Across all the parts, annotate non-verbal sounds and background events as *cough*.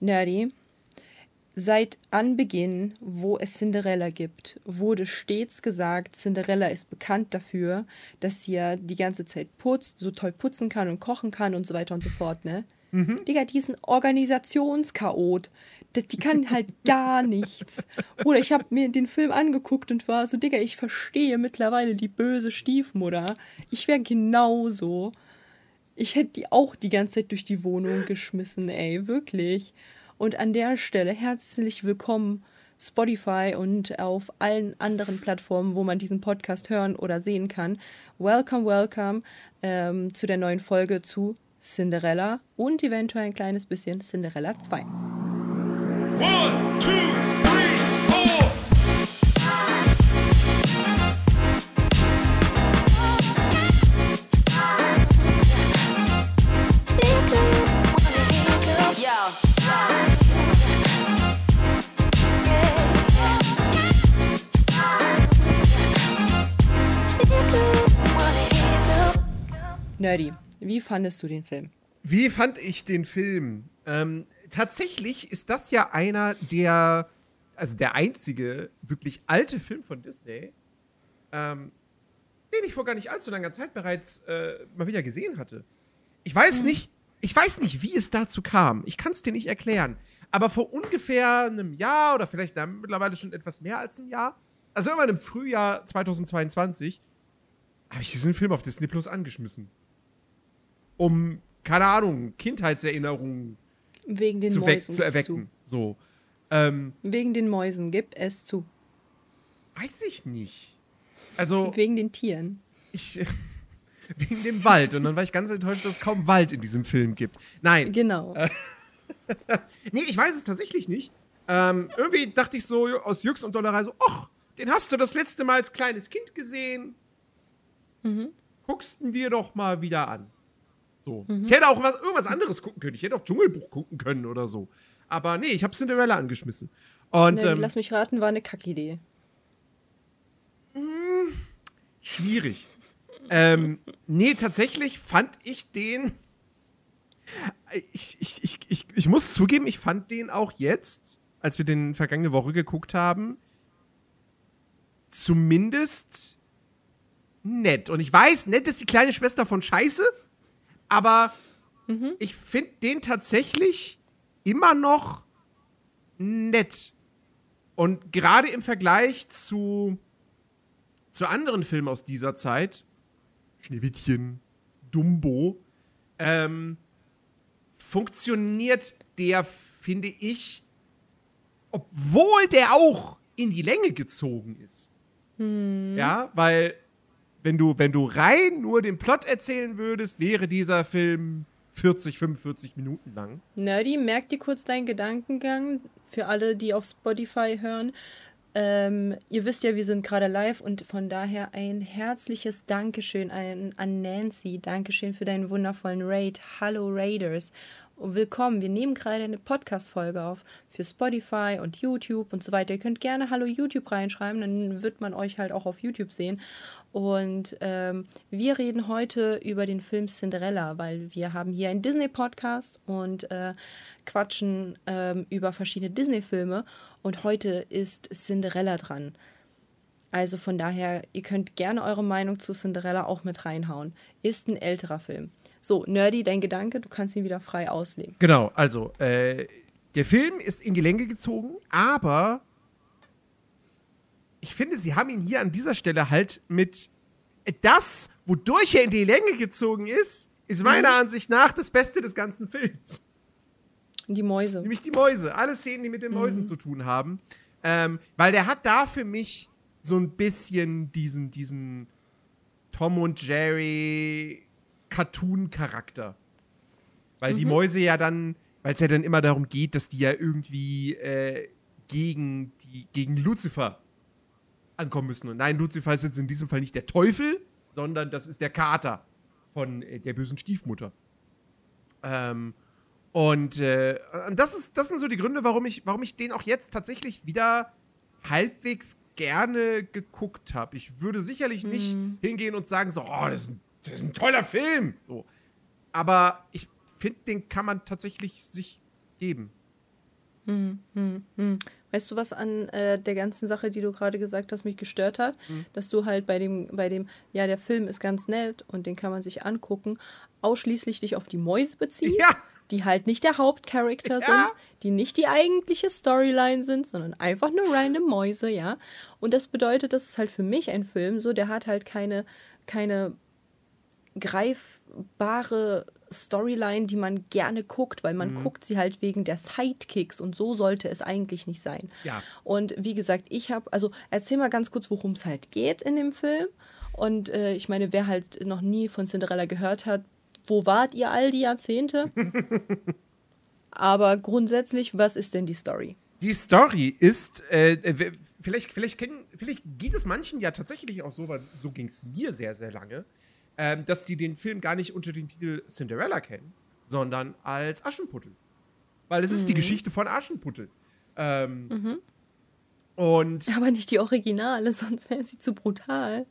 Nerdy, seit Anbeginn, wo es Cinderella gibt, wurde stets gesagt, Cinderella ist bekannt dafür, dass sie ja die ganze Zeit putzt, so toll putzen kann und kochen kann und so weiter und so fort, ne? Mhm. Digga, die ist ein Organisationschaot. Die kann halt *laughs* gar nichts. Oder ich habe mir den Film angeguckt und war so, Digga, ich verstehe mittlerweile die böse Stiefmutter. Ich wäre genauso. Ich hätte die auch die ganze Zeit durch die Wohnung geschmissen, ey, wirklich. Und an der Stelle herzlich willkommen Spotify und auf allen anderen Plattformen, wo man diesen Podcast hören oder sehen kann. Welcome, welcome ähm, zu der neuen Folge zu Cinderella und eventuell ein kleines bisschen Cinderella 2. One, two, Nerdy, wie fandest du den Film? Wie fand ich den Film? Ähm, tatsächlich ist das ja einer der, also der einzige wirklich alte Film von Disney, ähm, den ich vor gar nicht allzu langer Zeit bereits äh, mal wieder gesehen hatte. Ich weiß mhm. nicht, ich weiß nicht, wie es dazu kam. Ich kann es dir nicht erklären. Aber vor ungefähr einem Jahr oder vielleicht na, mittlerweile schon etwas mehr als einem Jahr, also irgendwann im Frühjahr 2022, habe ich diesen Film auf Disney Plus angeschmissen um, keine Ahnung, Kindheitserinnerungen Wegen den zu, Mäusen zu erwecken. Zu. So. Ähm, Wegen den Mäusen, gib es zu. Weiß ich nicht. Also. Wegen den Tieren. Ich. *laughs* wegen dem Wald. Und dann war ich ganz enttäuscht, dass es kaum Wald in diesem Film gibt. Nein. Genau. Äh, *laughs* nee, ich weiß es tatsächlich nicht. Ähm, irgendwie dachte ich so aus Jux und Dollerei so, ach, den hast du das letzte Mal als kleines Kind gesehen. Mhm. Guckst ihn dir doch mal wieder an. So. Mhm. Ich hätte auch was, irgendwas anderes gucken können. Ich hätte auch Dschungelbuch gucken können oder so. Aber nee, ich habe Cinderella angeschmissen. Und, nee, ähm, lass mich raten, war eine Kackidee. Hm, schwierig. ähm, nee, tatsächlich fand ich den. Ich, ich, ich, ich, ich muss zugeben, ich fand den auch jetzt, als wir den vergangene Woche geguckt haben, zumindest nett. Und ich weiß, nett ist die kleine Schwester von Scheiße aber mhm. ich finde den tatsächlich immer noch nett. Und gerade im Vergleich zu, zu anderen Filmen aus dieser Zeit, Schneewittchen, Dumbo, ähm, funktioniert der, finde ich, obwohl der auch in die Länge gezogen ist. Hm. Ja, weil wenn du, wenn du rein nur den Plot erzählen würdest, wäre dieser Film 40, 45 Minuten lang. Nerdy, merk dir kurz deinen Gedankengang für alle, die auf Spotify hören. Ähm, ihr wisst ja, wir sind gerade live und von daher ein herzliches Dankeschön an, an Nancy. Dankeschön für deinen wundervollen Raid. Hallo Raiders willkommen. Wir nehmen gerade eine Podcast-Folge auf für Spotify und YouTube und so weiter. Ihr könnt gerne Hallo YouTube reinschreiben, dann wird man euch halt auch auf YouTube sehen. Und ähm, wir reden heute über den Film Cinderella, weil wir haben hier einen Disney-Podcast und äh, quatschen ähm, über verschiedene Disney-Filme. Und heute ist Cinderella dran. Also von daher, ihr könnt gerne eure Meinung zu Cinderella auch mit reinhauen. Ist ein älterer Film. So, Nerdy, dein Gedanke, du kannst ihn wieder frei auslegen. Genau, also, äh, der Film ist in die Länge gezogen, aber ich finde, sie haben ihn hier an dieser Stelle halt mit das, wodurch er in die Länge gezogen ist, ist meiner mhm. Ansicht nach das Beste des ganzen Films. Die Mäuse. Nämlich die Mäuse. Alle Szenen, die mit den Mäusen mhm. zu tun haben. Ähm, weil der hat da für mich so ein bisschen diesen, diesen Tom und Jerry Cartoon-Charakter. Weil mhm. die Mäuse ja dann, weil es ja dann immer darum geht, dass die ja irgendwie äh, gegen, die, gegen Lucifer ankommen müssen. Und nein, Lucifer ist jetzt in diesem Fall nicht der Teufel, sondern das ist der Kater von äh, der bösen Stiefmutter. Ähm, und äh, das, ist, das sind so die Gründe, warum ich, warum ich den auch jetzt tatsächlich wieder halbwegs gerne geguckt habe. Ich würde sicherlich nicht mhm. hingehen und sagen, so, oh, das ist ein das ist ein toller Film. So. Aber ich finde, den kann man tatsächlich sich geben. Hm, hm, hm. Weißt du, was an äh, der ganzen Sache, die du gerade gesagt hast, mich gestört hat? Hm. Dass du halt bei dem, bei dem, ja, der Film ist ganz nett und den kann man sich angucken, ausschließlich dich auf die Mäuse beziehst, Ja. die halt nicht der Hauptcharakter Ja. sind, die nicht die eigentliche Storyline sind, sondern einfach nur random Mäuse, ja. Und das bedeutet, das ist halt für mich ein Film, so, der hat halt keine, keine greifbare Storyline, die man gerne guckt, weil man guckt sie halt wegen der Sidekicks und so sollte es eigentlich nicht sein. Ja. Und wie gesagt, ich habe, also erzähl mal ganz kurz, worum es halt geht in dem Film. Und äh, ich meine, wer halt noch nie von Cinderella gehört hat, wo wart ihr all die Jahrzehnte? *laughs* Aber grundsätzlich, was ist denn die Story? Die Story ist, äh, äh, vielleicht, vielleicht, kennen, vielleicht geht es manchen ja tatsächlich auch so, weil so ging es mir sehr, sehr lange, ähm, dass die den Film gar nicht unter dem Titel Cinderella kennen, sondern als Aschenputtel. Weil es ist die Geschichte von Aschenputtel. Ähm, Und *laughs* Aber nicht die Originale, sonst wäre sie zu brutal.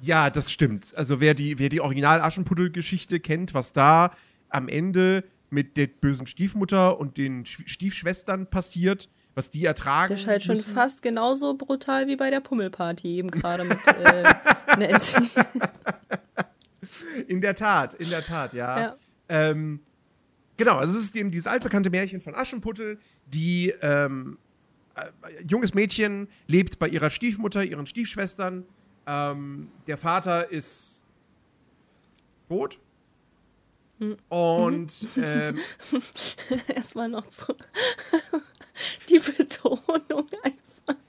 ja, das stimmt. Also wer die, wer die Original-Aschenputtel-Geschichte kennt, was da am Ende mit der bösen Stiefmutter und den Sch Stiefschwestern passiert, was die ertragen. Das ist halt schon müssen. fast genauso brutal wie bei der Pummelparty eben gerade mit äh, *laughs* Nancy. In der Tat, in der Tat, ja. Ja. Ähm, genau, also es ist eben dieses altbekannte Märchen von Aschenputtel, die ähm, äh, junges Mädchen lebt bei ihrer Stiefmutter, ihren Stiefschwestern. Ähm, der Vater ist tot. Hm. Und ähm, *laughs* Erstmal noch so *laughs* die Betonung einfach.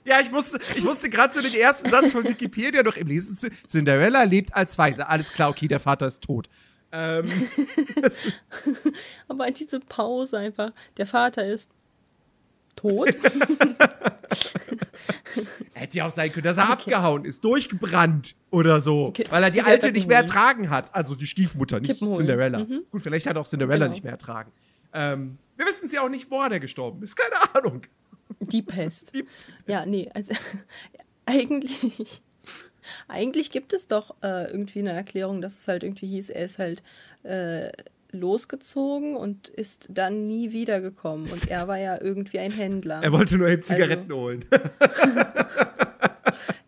Ja, ich musste, ich musste gerade so den ersten Satz von Wikipedia noch im Lesen. Cinderella lebt als Weise. Alles klar, okay, der Vater ist tot. Ähm, *laughs* Aber diese Pause einfach. Der Vater ist tot. *laughs* Hätte ja auch sein können, dass er abgehauen ist, durchgebrannt oder so. Okay, Weil er die Alte nicht mehr ertragen hat. Also die Stiefmutter, nicht Kippen holen. Cinderella. Gut, vielleicht hat auch Cinderella Genau. nicht mehr ertragen. Ähm, wir wissen es ja auch nicht, woran er gestorben ist. Keine Ahnung. Die Pest. Die- Ja, nee, also *laughs* eigentlich. Eigentlich gibt es doch äh, irgendwie eine Erklärung, dass es halt irgendwie hieß, er ist halt äh, losgezogen und ist dann nie wiedergekommen. Und er war ja irgendwie ein Händler. Er wollte nur eben Zigaretten Also- holen. *laughs*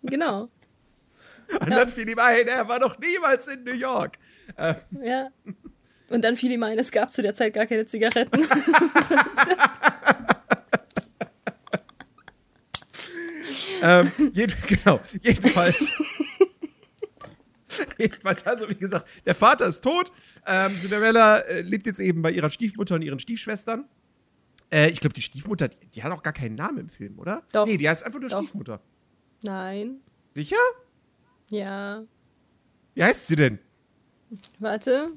genau. Und dann fiel ihm ein, er war noch niemals in New York. Äh, Ja. Und dann fiel ihm ein, es gab zu der Zeit gar keine Zigaretten. *laughs* ähm, *laughs* jeden, genau, jedenfalls. *laughs* jedenfalls, also wie gesagt, der Vater ist tot. Ähm, Cinderella äh, lebt jetzt eben bei ihrer Stiefmutter und ihren Stiefschwestern. Äh, ich glaube, die Stiefmutter, die, die hat auch gar keinen Namen im Film, oder? Doch. Nee, die heißt einfach nur Doch. Stiefmutter. Nein. Sicher? Ja. Wie heißt sie denn? Warte.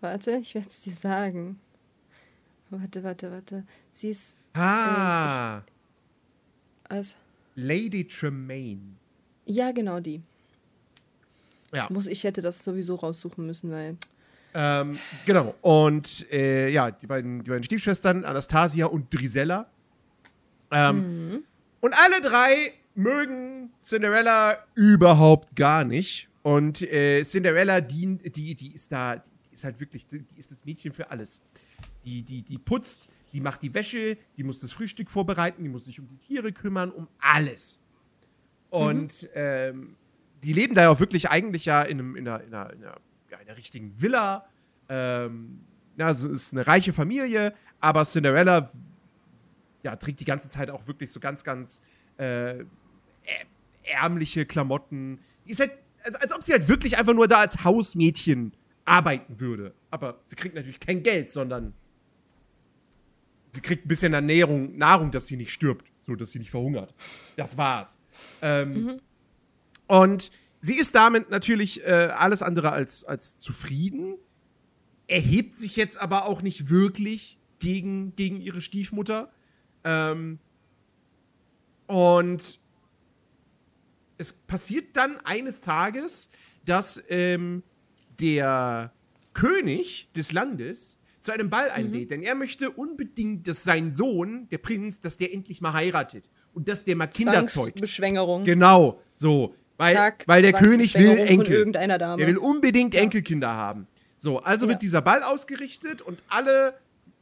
Warte, ich werde es dir sagen. Warte, warte, warte. Sie ist Ah, als. Lady Tremaine. Ja, genau die. Ja. Muss, ich hätte das sowieso raussuchen müssen, weil. Ähm, genau. Und äh, ja, die beiden, die beiden Stiefschwestern, Anastasia und Drisella. Ähm, Und alle drei mögen Cinderella überhaupt gar nicht. Und äh, Cinderella, die, die, die ist da, die ist halt wirklich, die ist das Mädchen für alles. Die, die, die putzt, die macht die Wäsche, die muss das Frühstück vorbereiten, die muss sich um die Tiere kümmern, um alles. Und ähm, die leben da ja auch wirklich eigentlich ja in, einem, in, einer, in, einer, in, einer, ja, in einer richtigen Villa. Ähm, ja, es ist eine reiche Familie, aber Cinderella ja, trägt die ganze Zeit auch wirklich so ganz, ganz äh, ärmliche Klamotten. Die ist halt, als, als ob sie halt wirklich einfach nur da als Hausmädchen arbeiten würde. Aber sie kriegt natürlich kein Geld, sondern sie kriegt ein bisschen Ernährung, Nahrung, dass sie nicht stirbt, so dass sie nicht verhungert. Das war's. Ähm, Und sie ist damit natürlich äh, alles andere als, als zufrieden, erhebt sich jetzt aber auch nicht wirklich gegen, gegen ihre Stiefmutter. Ähm, und es passiert dann eines Tages, dass ähm, der König des Landes zu einem Ball einlädt, denn er möchte unbedingt, dass sein Sohn, der Prinz, dass der endlich mal heiratet und dass der mal Kinder zeugt. Beschwängerung. Genau, so. Weil, Zack, weil der König will Enkel. Er will unbedingt Enkelkinder haben. So, also Ja. wird dieser Ball ausgerichtet und alle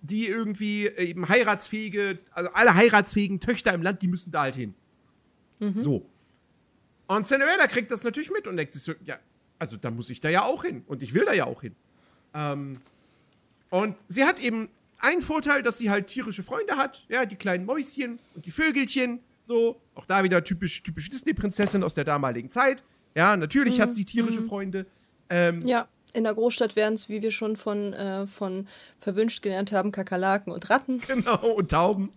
die irgendwie eben heiratsfähige, also alle heiratsfähigen Töchter im Land, die müssen da halt hin. Mhm. So. Und Cinderella kriegt das natürlich mit und denkt sich so, ja, also da muss ich da ja auch hin und ich will da ja auch hin. Ähm, und sie hat eben einen Vorteil, dass sie halt tierische Freunde hat, ja, die kleinen Mäuschen und die Vögelchen, so. Auch da wieder typisch, typisch Disney-Prinzessin aus der damaligen Zeit. Ja, natürlich mhm. hat sie tierische mhm. Freunde. Ähm, ja, in der Großstadt wären es, wie wir schon von, äh, von verwünscht gelernt haben, Kakerlaken und Ratten. *laughs* Genau, und Tauben.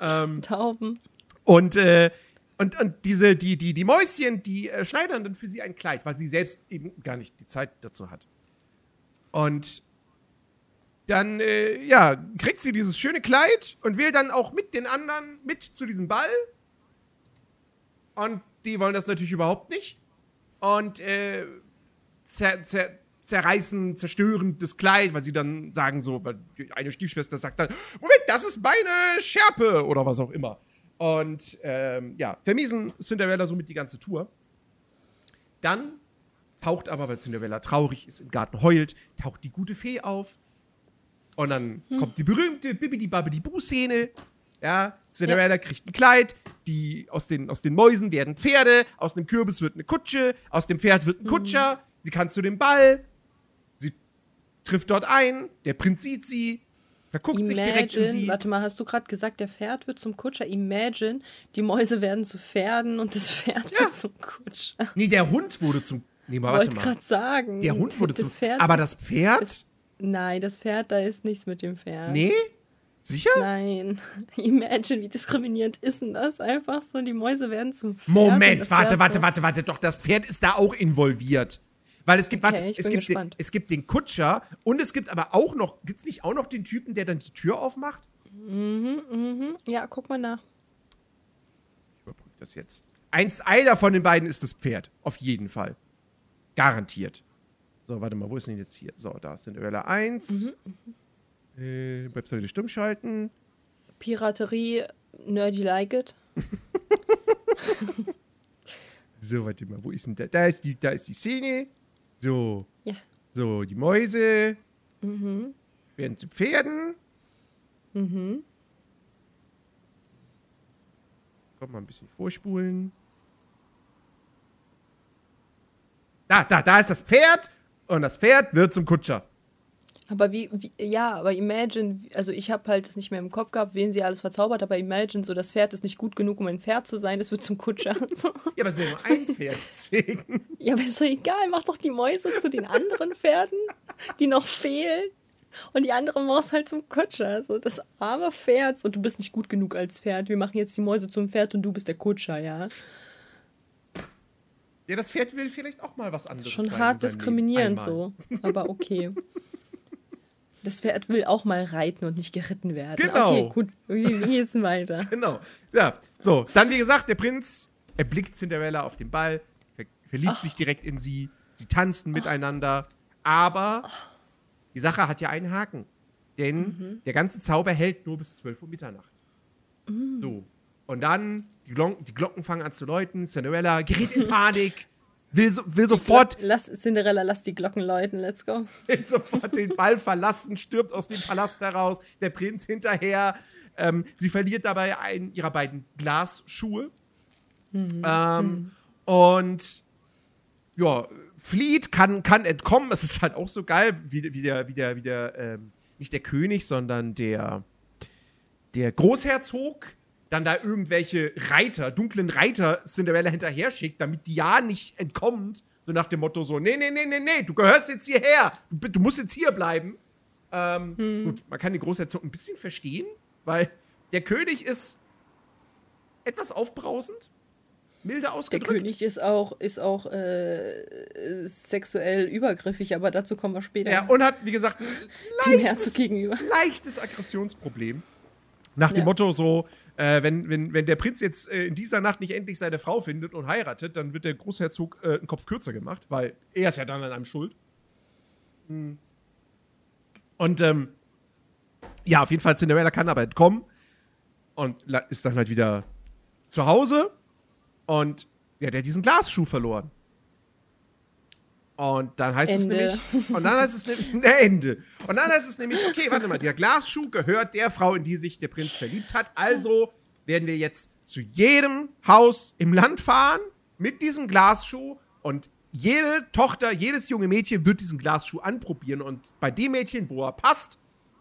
Ähm, Tauben. Und, äh, und, und diese, die, die, die Mäuschen, die äh, schneidern dann für sie ein Kleid, weil sie selbst eben gar nicht die Zeit dazu hat. Und dann, äh, ja, kriegt sie dieses schöne Kleid und will dann auch mit den anderen mit zu diesem Ball. Und die wollen das natürlich überhaupt nicht. Und äh, zer, zer, zerreißen, zerstören das Kleid, weil sie dann sagen so, weil eine Stiefschwester sagt dann, Moment, das ist meine Schärpe oder was auch immer. Und ähm, ja, vermiesen Cinderella somit die ganze Tour. Dann taucht aber, weil Cinderella traurig ist, im Garten heult, taucht die gute Fee auf. Und dann hm. kommt die berühmte Bibidi-Babidi-Bu-Szene. Ja, Cinderella ja. kriegt ein Kleid, die, aus, den, aus den Mäusen werden Pferde, aus dem Kürbis wird eine Kutsche, aus dem Pferd wird ein hm. Kutscher, mhm. sie kann zu dem Ball, sie trifft dort ein, der Prinz sieht sie, verguckt Imagine, sich direkt in sie. Warte mal, hast du gerade gesagt, der Pferd wird zum Kutscher? Imagine, die Mäuse werden zu Pferden und das Pferd ja. wird zum Kutscher. Nee, der Hund wurde zum. Nee, mal, warte mal. gerade sagen. Der Hund wurde das zum. Pferd aber das Pferd? Ist, nein, das Pferd, da ist nichts mit dem Pferd. Nee? Sicher? Nein. *laughs* Imagine, wie diskriminierend ist denn das? Einfach so, die Mäuse werden zum Pferd Moment, warte, warte, warte, warte. Doch, das Pferd ist da auch involviert. Weil es gibt, okay, warte, es gibt, den, es gibt den Kutscher und es gibt aber auch noch, gibt es nicht auch noch den Typen, der dann die Tür aufmacht? Mhm, mhm. Ja, guck mal nach. Ich überprüfe das jetzt. Eins, einer von den beiden ist das Pferd. Auf jeden Fall. Garantiert. So, warte mal, wo ist denn jetzt hier? So, da ist Cinderella 1. Mhm, mhm. Äh, Webseite stumm schalten. Piraterie, nerdy like it. *laughs* *laughs* so, warte mal, wo ist denn da? Da ist die, da ist die Szene. So. Ja. So, die Mäuse mhm. werden zu Pferden. Mhm. Komm mal ein bisschen vorspulen. Da, da, da ist das Pferd und das Pferd wird zum Kutscher. Aber wie, wie, ja, aber Imagine, also ich habe halt das nicht mehr im Kopf gehabt, wen sie alles verzaubert, aber Imagine, so das Pferd ist nicht gut genug, um ein Pferd zu sein, das wird zum Kutscher. *laughs* So. Ja, aber es ist ja nur ein Pferd, deswegen. Ja, aber ist doch egal, mach doch die Mäuse zu den anderen Pferden, die noch fehlen. Und die andere Maus halt zum Kutscher. So, das arme Pferd. Und du bist nicht gut genug als Pferd. Wir machen jetzt die Mäuse zum Pferd und du bist der Kutscher, ja. Ja, das Pferd will vielleicht auch mal was anderes. Schon hart diskriminierend so. Aber okay. Das Pferd will auch mal reiten und nicht geritten werden. Genau. Okay, gut. Wie, wie geht's denn weiter? *laughs* Genau. Ja, so. Dann, wie gesagt, der Prinz erblickt Cinderella auf dem Ball, ver verliebt oh. sich direkt in sie. Sie tanzen oh. miteinander. Aber die Sache hat ja einen Haken. Denn mhm. der ganze Zauber hält nur bis 12 Uhr Mitternacht. Mhm. So. Und dann, die Glocken, die Glocken fangen an zu läuten, Cinderella gerät in Panik will, so, will sofort. Lass, Cinderella, lass die Glocken läuten, let's go. *laughs* Will sofort den Ball verlassen, stirbt aus dem Palast heraus, der Prinz hinterher. Ähm, sie verliert dabei einen ihrer beiden Glasschuhe. Mhm. Ähm, mhm. Und ja, flieht, kann, kann entkommen. Es ist halt auch so geil, wie, wie der, wie der, wie der, ähm, nicht der König, sondern der, der Großherzog dann da irgendwelche Reiter, dunklen Reiter Cinderella hinterher schickt, damit die ja nicht entkommt. So nach dem Motto so, nee, nee, nee, nee, nee, du gehörst jetzt hierher. Du, du musst jetzt hier bleiben. Ähm, hm. Gut, man kann den Großherzog ein bisschen verstehen, weil der König ist etwas aufbrausend, milde ausgedrückt. Der König ist auch, ist auch äh, sexuell übergriffig, aber dazu kommen wir später. Ja, und hat, wie gesagt, ein leichtes, leichtes Aggressionsproblem. Nach dem ja. Motto so, äh, wenn, wenn, wenn der Prinz jetzt äh, in dieser Nacht nicht endlich seine Frau findet und heiratet, dann wird der Großherzog äh, einen Kopf kürzer gemacht, weil er ist ja dann an einem schuld. Hm. Und ähm, ja, auf jeden Fall, Cinderella kann aber entkommen und ist dann halt wieder zu Hause und ja, der hat diesen Glasschuh verloren. Und dann heißt Ende. es nämlich, und dann heißt es nämlich, *laughs* ne, Ende. Und dann heißt es nämlich, okay, warte mal, der Glasschuh gehört der Frau, in die sich der Prinz verliebt hat. Also werden wir jetzt zu jedem Haus im Land fahren mit diesem Glasschuh und jede Tochter, jedes junge Mädchen wird diesen Glasschuh anprobieren und bei dem Mädchen, wo er passt,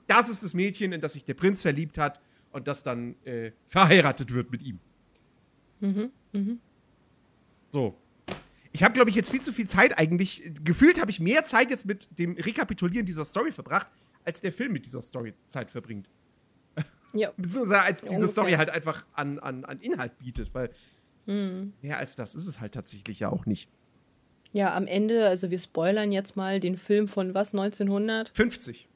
das ist das Mädchen, in das sich der Prinz verliebt hat und das dann äh, verheiratet wird mit ihm. Mhm, mhm. So. Ich habe, glaube ich, jetzt viel zu viel Zeit eigentlich. Gefühlt habe ich mehr Zeit jetzt mit dem Rekapitulieren dieser Story verbracht, als der Film mit dieser Story Zeit verbringt. *laughs* Ja. Beziehungsweise als diese ungefähr. Story halt einfach an, an, an Inhalt bietet, weil Mhm. mehr als das ist es halt tatsächlich ja auch nicht. Ja, am Ende, also wir spoilern jetzt mal den Film von was, 1950,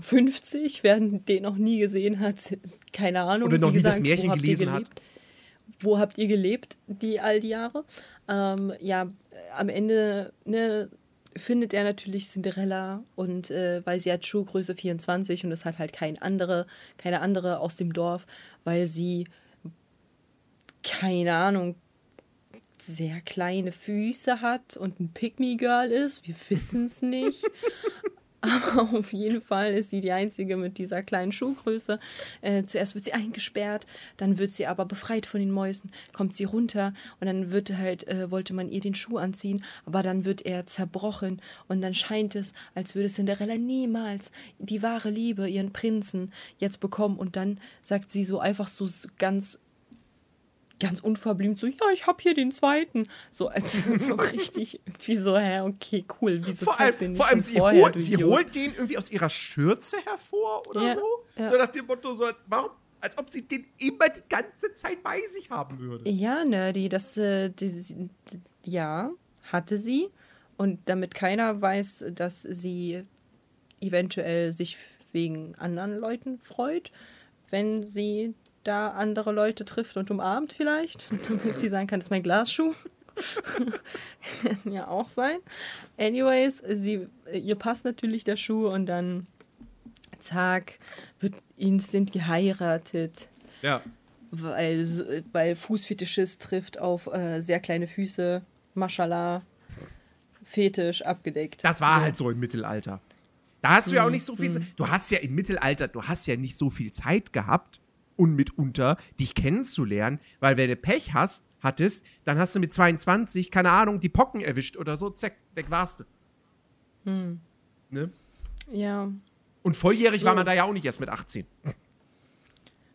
50. wer den noch nie gesehen hat, keine Ahnung. Oder noch nie das gesagt, Märchen habt ihr gelesen hat. Wo habt ihr gelebt, die all die Jahre? Ähm, ja, am Ende ne, findet er natürlich Cinderella und äh, weil sie hat Schuhgröße 24 und es hat halt kein andere, keine andere aus dem Dorf, weil sie keine Ahnung, sehr kleine Füße hat und ein Pick-Me-Girl ist. Wir wissen es nicht. *laughs* Aber *laughs* auf jeden Fall ist sie die Einzige mit dieser kleinen Schuhgröße. Äh, zuerst wird sie eingesperrt, dann wird sie aber befreit von den Mäusen, kommt sie runter und dann wird halt, äh, wollte man ihr den Schuh anziehen, aber dann wird er zerbrochen und dann scheint es, als würde Cinderella niemals die wahre Liebe, ihren Prinzen, jetzt bekommen und dann sagt sie so einfach so ganz ganz unverblümt so, ja, ich hab hier den zweiten. So, als *laughs* so richtig irgendwie so, hä, okay, cool. Wieso Vor allem, den vor allem sie, vorher, holt, sie holt den irgendwie aus ihrer Schürze hervor oder Ja, so. ja. So nach dem Motto, so, als, warum, als ob sie den immer die ganze Zeit bei sich haben würde. Ja, Nerdy, das, äh, die, die, ja, hatte sie. Und damit keiner weiß, dass sie eventuell sich wegen anderen Leuten freut, wenn sie da andere Leute trifft und umarmt vielleicht, *laughs* damit sie sagen kann, das ist mein Glasschuh. Kann *laughs* ja auch sein. Anyways, sie, ihr passt natürlich der Schuh und dann zack, wird instant geheiratet Ja. weil, weil Fußfetischist trifft auf äh, sehr kleine Füße, Mashallah, Fetisch abgedeckt. Das war So. halt so im Mittelalter. Da hast du ja auch Mhm. nicht so viel Zeit. Du hast ja im Mittelalter, du hast ja nicht so viel Zeit gehabt und mitunter dich kennenzulernen, weil wenn du Pech hast, hattest, dann hast du mit 22, keine Ahnung, die Pocken erwischt oder so, zack, weg warst du. Hm. Ne? Ja, Und volljährig So. war man da ja auch nicht erst mit 18.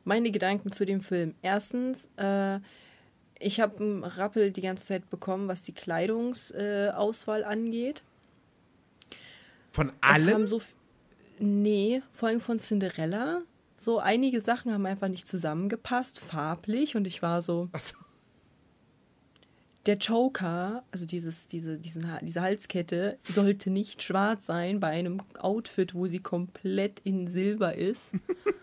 meine Gedanken zu dem Film. Erstens, äh, ich habe einen Rappel die ganze Zeit bekommen, was die Kleidungsauswahl äh, angeht. Von Es haben allem? so nee, vor allem von Cinderella. So einige Sachen haben einfach nicht zusammengepasst, farblich. Und ich war so, Achso. der Joker, also dieses, diese, diesen, diese Halskette, sollte nicht schwarz sein bei einem Outfit, wo sie komplett in Silber ist. *laughs*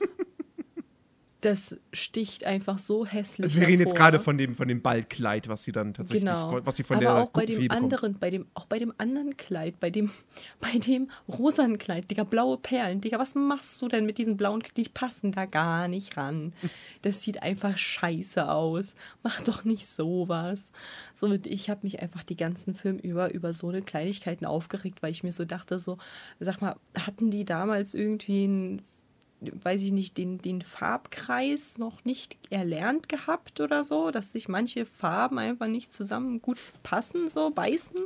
Das sticht einfach so hässlich. Also wir reden jetzt gerade von dem, von dem Ballkleid, was sie dann tatsächlich, Genau. was sie von Aber der auch bei dem bekommt. anderen, bei dem, auch bei dem anderen Kleid, bei dem, *laughs* bei dem rosanen Kleid, Digga, blaue Perlen, Digga, was machst du denn mit diesen blauen, die passen da gar nicht ran. *laughs* Das sieht einfach scheiße aus. Mach doch nicht sowas. So, ich habe mich einfach die ganzen Film über, über so eine Kleinigkeiten aufgeregt, weil ich mir so dachte, so, sag mal, hatten die damals irgendwie ein weiß ich nicht, den, den Farbkreis noch nicht erlernt gehabt oder so, dass sich manche Farben einfach nicht zusammen gut passen, so beißen.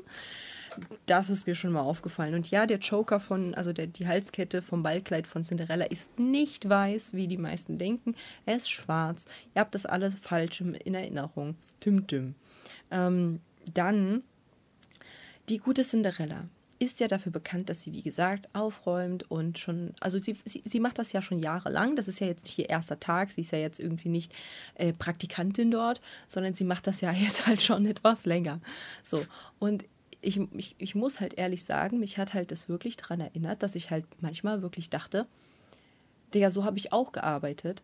Das ist mir schon mal aufgefallen. Und ja, der Joker von, also der, die Halskette vom Ballkleid von Cinderella ist nicht weiß, wie die meisten denken. Er ist schwarz. Ihr habt das alles falsch in Erinnerung. Tim, tim. Ähm, dann die gute Cinderella ist ja dafür bekannt, dass sie, wie gesagt, aufräumt und schon, also sie, sie, sie macht das ja schon jahrelang. Das ist ja jetzt nicht ihr erster Tag. Sie ist ja jetzt irgendwie nicht äh, Praktikantin dort, sondern sie macht das ja *laughs* jetzt halt schon etwas länger. So, und ich, ich, ich muss halt ehrlich sagen, mich hat halt das wirklich daran erinnert, dass ich halt manchmal wirklich dachte, Digga, so habe ich auch gearbeitet.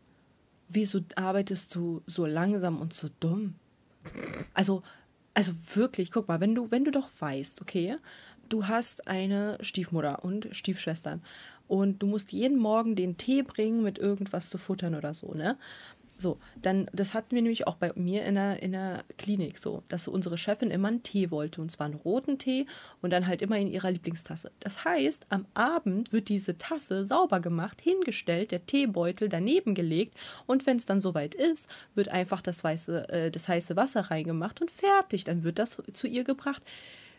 Wieso arbeitest du so langsam und so dumm? Also, also wirklich, guck mal, wenn du, wenn du doch weißt, okay, du hast eine Stiefmutter und Stiefschwestern und du musst jeden Morgen den Tee bringen mit irgendwas zu futtern oder so, ne? So, dann, das hatten wir nämlich auch bei mir in der, in der Klinik so, dass unsere Chefin immer einen Tee wollte und zwar einen roten Tee und dann halt immer in ihrer Lieblingstasse. Das heißt, am Abend wird diese Tasse sauber gemacht, hingestellt, der Teebeutel daneben gelegt und wenn es dann soweit ist, wird einfach das, weiße, äh, das heiße Wasser reingemacht und fertig. Dann wird das zu ihr gebracht.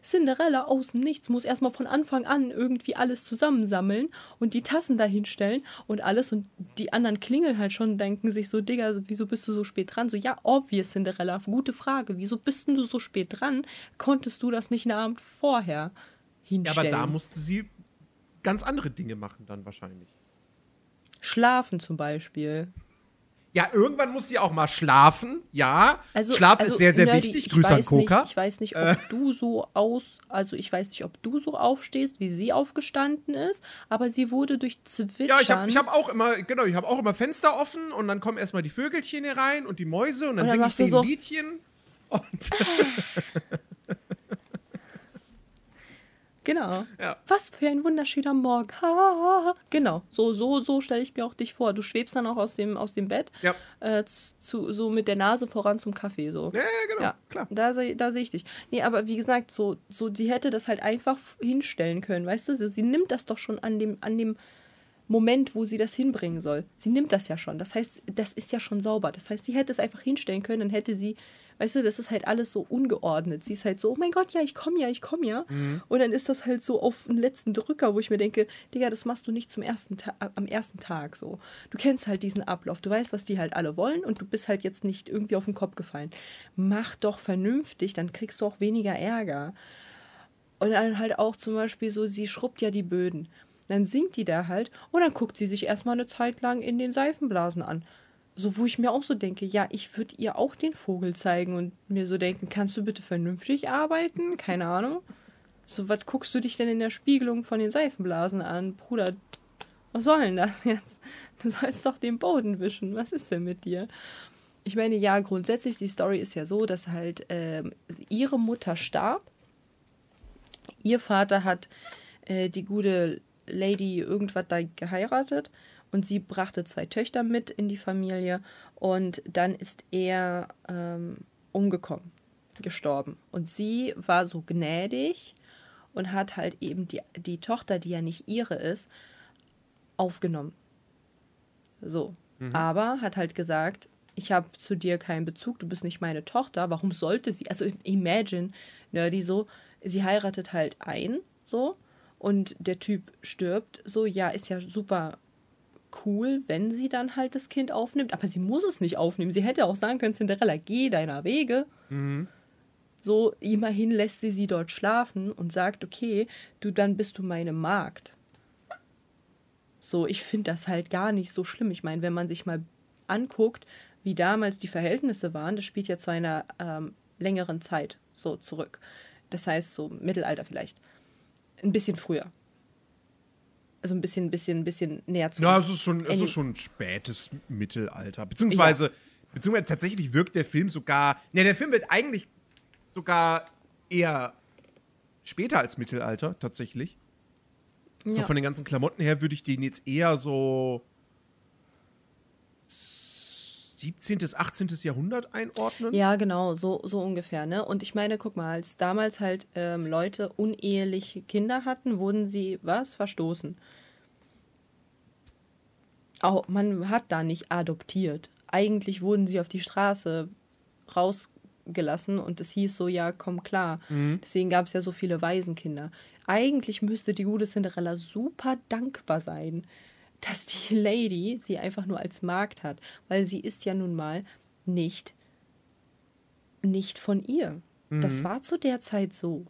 Cinderella aus dem Nichts muss erstmal von Anfang an irgendwie alles zusammensammeln und die Tassen dahinstellen und alles und die anderen klingeln halt schon, denken sich so, Digga, wieso bist du so spät dran? So, ja, obvious, Cinderella, gute Frage. Wieso bist du so spät dran? Konntest du das nicht einen Abend vorher hinstellen? Ja, aber da musste sie ganz andere Dinge machen dann wahrscheinlich. Schlafen zum Beispiel. Ja, irgendwann muss sie auch mal schlafen. Ja, also, Schlaf also, ist sehr, sehr Nerdy, wichtig. Grüße an Coca. Nicht, ich weiß nicht, ob äh. du so aus, also ich weiß nicht, ob du so aufstehst, wie sie aufgestanden ist, aber sie wurde durch Zwitschern. Ja, ich habe ich hab auch immer, genau, ich habe auch immer Fenster offen und dann kommen erstmal die Vögelchen hier rein und die Mäuse und dann, dann singe ich denen so Liedchen. Und *laughs* *laughs* Genau. Ja. Was für ein wunderschöner Morgen. Ha, genau. So, so, so stelle ich mir auch dich vor. Du schwebst dann auch aus dem, aus dem Bett, ja. äh, zu, so mit der Nase voran zum Kaffee. So. Ja, genau, ja. klar. Da, da sehe ich dich. Nee, aber wie gesagt, so, so, sie hätte das halt einfach hinstellen können, weißt du? So, sie nimmt das doch schon an dem, an dem Moment, wo sie das hinbringen soll. Sie nimmt das ja schon. Das heißt, das ist ja schon sauber. Das heißt, sie hätte es einfach hinstellen können, dann hätte sie weißt du, das ist halt alles so ungeordnet. Sie ist halt so, oh mein Gott, ja, ich komme ja, ich komme ja. Mhm. Und dann ist das halt so auf den letzten Drücker, wo ich mir denke, Digga, das machst du nicht zum ersten am ersten Tag so. Du kennst halt diesen Ablauf, du weißt, was die halt alle wollen und du bist halt jetzt nicht irgendwie auf den Kopf gefallen. Mach doch vernünftig, dann kriegst du auch weniger Ärger. Und dann halt auch zum Beispiel so, sie schrubbt ja die Böden. Dann singt die da halt und dann guckt sie sich erstmal eine Zeit lang in den Seifenblasen an so wo ich mir auch so denke, ja, ich würde ihr auch den Vogel zeigen und mir so denken, kannst du bitte vernünftig arbeiten? Keine Ahnung. So, was guckst du dich denn in der Spiegelung von den Seifenblasen an? Bruder, was soll denn das jetzt? Du sollst doch den Boden wischen. Was ist denn mit dir? Ich meine, ja, grundsätzlich, die Story ist ja so, dass halt ähm, ihre Mutter starb. Ihr Vater hat äh, die gute Lady irgendwas da geheiratet und sie brachte zwei Töchter mit in die Familie und dann ist er ähm, umgekommen, gestorben. Und sie war so gnädig und hat halt eben die, die Tochter, die ja nicht ihre ist, aufgenommen. So. Mhm. Aber hat halt gesagt, ich habe zu dir keinen Bezug, du bist nicht meine Tochter, warum sollte sie? Also imagine, Nerdy so, sie heiratet halt ein, so, und der Typ stirbt, so, ja, ist ja super cool, wenn sie dann halt das Kind aufnimmt, aber sie muss es nicht aufnehmen. Sie hätte auch sagen können, Cinderella, geh deiner Wege. Mhm. So, immerhin lässt sie sie dort schlafen und sagt, okay, du, dann bist du meine Magd. So, ich finde das halt gar nicht so schlimm. Ich meine, wenn man sich mal anguckt, wie damals die Verhältnisse waren, das spielt ja zu einer ähm, längeren Zeit so zurück. Das heißt, so Mittelalter vielleicht. Ein bisschen früher also ein bisschen, bisschen, bisschen näher zu. Ja, es ist schon, es ist schon spätes Mittelalter. Beziehungsweise, ja. beziehungsweise tatsächlich wirkt der Film sogar. Ne, der Film wird eigentlich sogar eher später als Mittelalter, tatsächlich. So von den ganzen Klamotten her würde ich den jetzt eher so 17., 18. Jahrhundert einordnen? Ja, genau, so, so ungefähr. Ne? Und ich meine, guck mal, als damals halt ähm, Leute uneheliche Kinder hatten, wurden sie, was, verstoßen. Auch, man hat da nicht adoptiert. Eigentlich wurden sie auf die Straße rausgelassen und es hieß so, ja, komm klar. Mhm. Deswegen gab es ja so viele Waisenkinder. Eigentlich müsste die gute Cinderella super dankbar sein, dass die *laughs* Lady sie einfach nur als Magd hat, weil sie ist ja nun mal nicht nicht von ihr. Mhm. Das war zu der Zeit so.